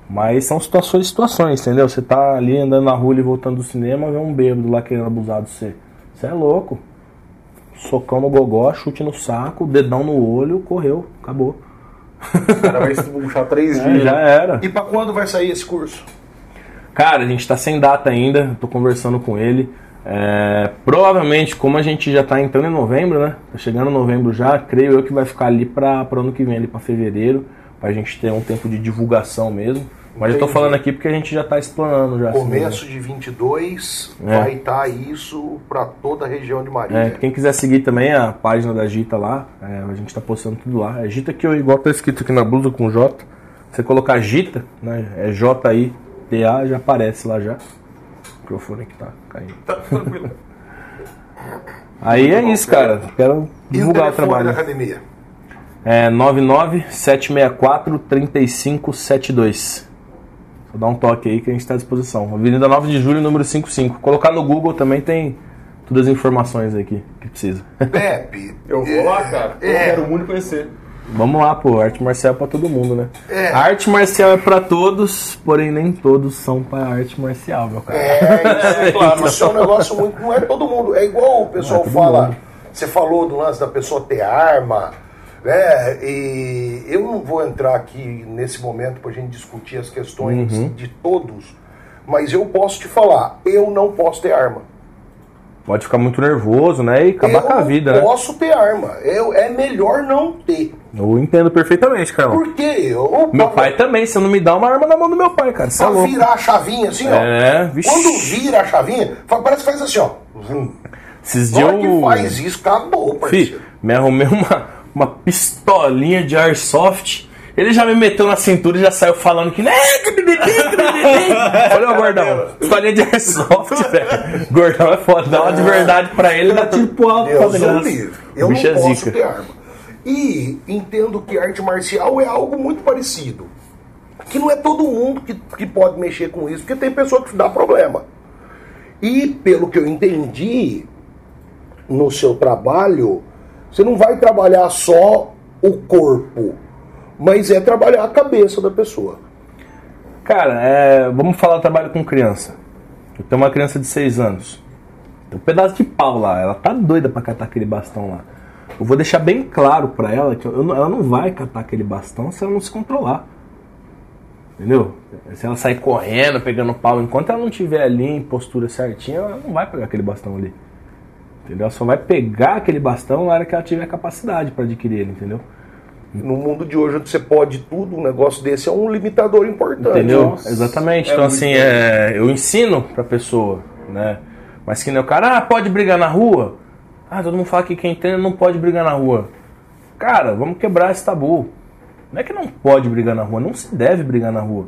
Mas são situações e situações, entendeu? Você tá ali andando na rua e voltando do cinema, vê um bêbado lá querendo abusar de você. Você é louco. Socão no gogó, chute no saco, dedão no olho, correu, acabou. O cara vai se puxar três É, dias. já era. E pra quando vai sair esse curso? Cara, a gente tá sem data ainda, tô conversando com ele. É, provavelmente, como a gente já tá entrando em novembro, né? Tá chegando novembro já, creio eu que vai ficar ali pra, pra ano que vem, ali pra fevereiro, pra gente ter um tempo de divulgação mesmo. Mas eu tô Entendi. falando aqui porque a gente já tá explanando já. assim, Começo de 22 É. vai estar isso pra toda a região de É, Marília. quem quiser seguir também a página da Gita lá, é, a gente tá postando tudo lá. É Gita que eu igual tá escrito aqui na blusa com J. Você colocar Gita, né? É J-I-T-A, já aparece lá já. O microfone que tá caindo. Tá tranquilo. Aí é isso, cara. Quero o divulgar o trabalho. da academia? É 99764-3572. Só dá um toque aí que a gente está à disposição. Avenida 9 de Julho, número 55. Colocar no Google também tem todas as informações aqui que precisa. Pepe. Eu vou lá, cara. Eu É. quero muito conhecer. Vamos lá, pô. Arte marcial é pra todo mundo, né? É. A arte marcial é pra todos, porém nem todos são pra arte marcial, meu cara. É, isso, é claro. Isso é um negócio muito. Não é todo mundo. É igual o pessoal é fala. mundo. Você falou do lance da pessoa ter arma, né? E eu não vou entrar aqui nesse momento pra gente discutir as questões Uhum. de todos, mas eu posso te falar, eu não posso ter arma. Pode ficar muito nervoso, né? E acabar eu com a vida, não né? posso ter arma. Eu, é melhor não ter. Eu entendo perfeitamente, Carlão. Porque eu. Meu pai também, você não me dá uma arma na mão do meu pai, cara. É Pra louco. virar a chavinha assim, ó. É, vixe. Quando vira a chavinha, parece que faz assim, ó. Esses dias hora que eu... faz isso, acabou, parceiro. Fi, me arrumei uma, uma pistolinha de airsoft. Ele já me meteu na cintura e já saiu falando que. Olha o gordão. Pistolinha de airsoft, velho. Gordão é foda. Dá uma de verdade pra ele e dá tiro pro alto. Deus graça. livre. Eu não é posso zica. ter arma. E entendo que arte marcial é algo muito parecido. Que não é todo mundo que, que pode mexer com isso, porque tem pessoa que dá problema. E pelo que eu entendi, no seu trabalho, você não vai trabalhar só o corpo, mas é trabalhar a cabeça da pessoa. Cara, é, vamos falar trabalho com criança. Eu tenho uma criança de 6 anos. Tem um pedaço de pau lá. Ela tá doida pra catar aquele bastão lá. Eu vou deixar bem claro pra ela que eu ela não vai catar aquele bastão se ela não se controlar. Entendeu? Se ela sair correndo, pegando pau, enquanto ela não tiver ali em postura certinha, ela não vai pegar aquele bastão ali. Entendeu? Ela só vai pegar aquele bastão na hora que ela tiver capacidade pra adquirir ele, entendeu? No mundo de hoje, onde você pode tudo, um negócio desse é um limitador importante. Entendeu? Nossa, Exatamente. é então, assim, é, eu ensino pra pessoa, né? Mas que nem o cara, ah, pode brigar na rua? Ah, todo mundo fala que quem treina não pode brigar na rua. Cara, vamos quebrar esse tabu. Não é que não pode brigar na rua, não se deve brigar na rua.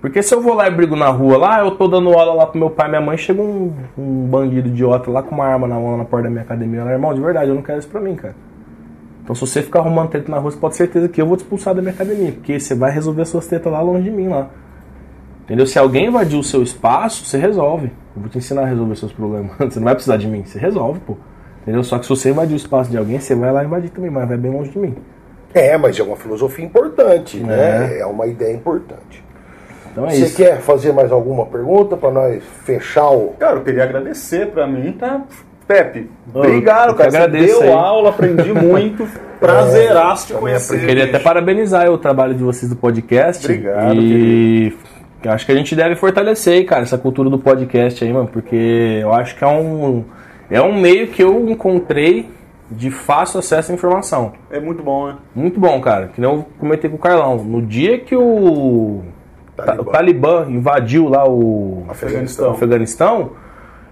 Porque se eu vou lá e brigo na rua, lá eu tô dando aula lá pro meu pai e minha mãe, chega um, um bandido idiota lá com uma arma na mão na porta da minha academia. Ela, irmão, de verdade, eu não quero isso pra mim, cara. Então se você ficar arrumando treta na rua, você pode ter certeza que eu vou te expulsar da minha academia. Porque você vai resolver as suas tretas lá longe de mim lá. Entendeu? Se alguém invadir o seu espaço, você resolve. Eu vou te ensinar a resolver seus problemas. Você não vai precisar de mim, você resolve, pô. Entendeu? Só que se você invadir o espaço de alguém, você vai lá invadir também, mas vai bem longe de mim. É, mas é uma filosofia importante, né? É uma ideia importante. Então é Você isso. quer fazer mais alguma pergunta para nós fechar o. Cara, eu queria agradecer pra mim, tá? Pepe, Ô, obrigado, cara. Você agradeço deu aí. aula, aprendi muito. Prazeraço te conhecer. Queria até parabenizar o trabalho de vocês do podcast. Obrigado, E eu acho que a gente deve fortalecer, cara, essa cultura do podcast aí, mano, porque eu acho que é um, é um meio que eu encontrei de fácil acesso à informação. É muito bom, né? Muito bom, cara. Que nem eu comentei com o Carlão. No dia que o Talibã. Ta- o Talibã invadiu lá o Afeganistão. Afeganistão,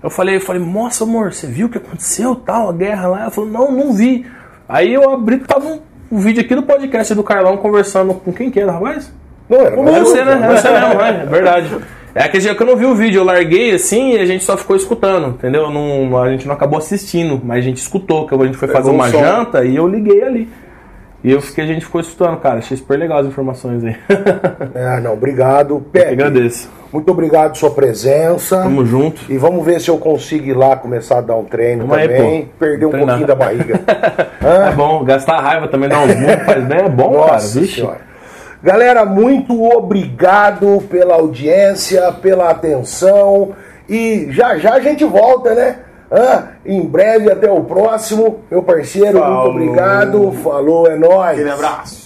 eu falei, eu falei, nossa amor, você viu o que aconteceu, tal, a guerra lá? Ela falou, não, não vi. Aí eu abri, tava um, um vídeo aqui do podcast do Carlão conversando com quem que era, rapaz? Não, era Era mais você, né? Era você mesmo, é, é verdade. É aquele dia que eu não vi o vídeo, eu larguei assim e a gente só ficou escutando, entendeu? Não, a gente não acabou assistindo, mas a gente escutou, que a gente foi Pegou fazer uma som. janta e eu liguei ali. E eu fiquei, a gente ficou escutando, cara. Achei super legal as informações aí. Ah, não, obrigado. Eu Pepe, agradeço. muito obrigado pela sua presença. Tamo junto. E vamos ver se eu consigo ir lá começar a dar um treino aí, também. pô. perder um Treinar. pouquinho da barriga. É bom, gastar raiva também dá uns murros, faz bem, é bom, cara. Nossa Vixe. Senhora. Galera, muito obrigado pela audiência, pela atenção. E já já a gente volta, né? Ah, em breve, até o próximo. Meu parceiro, Falou. muito obrigado. Falou, é nóis. Aquele abraço.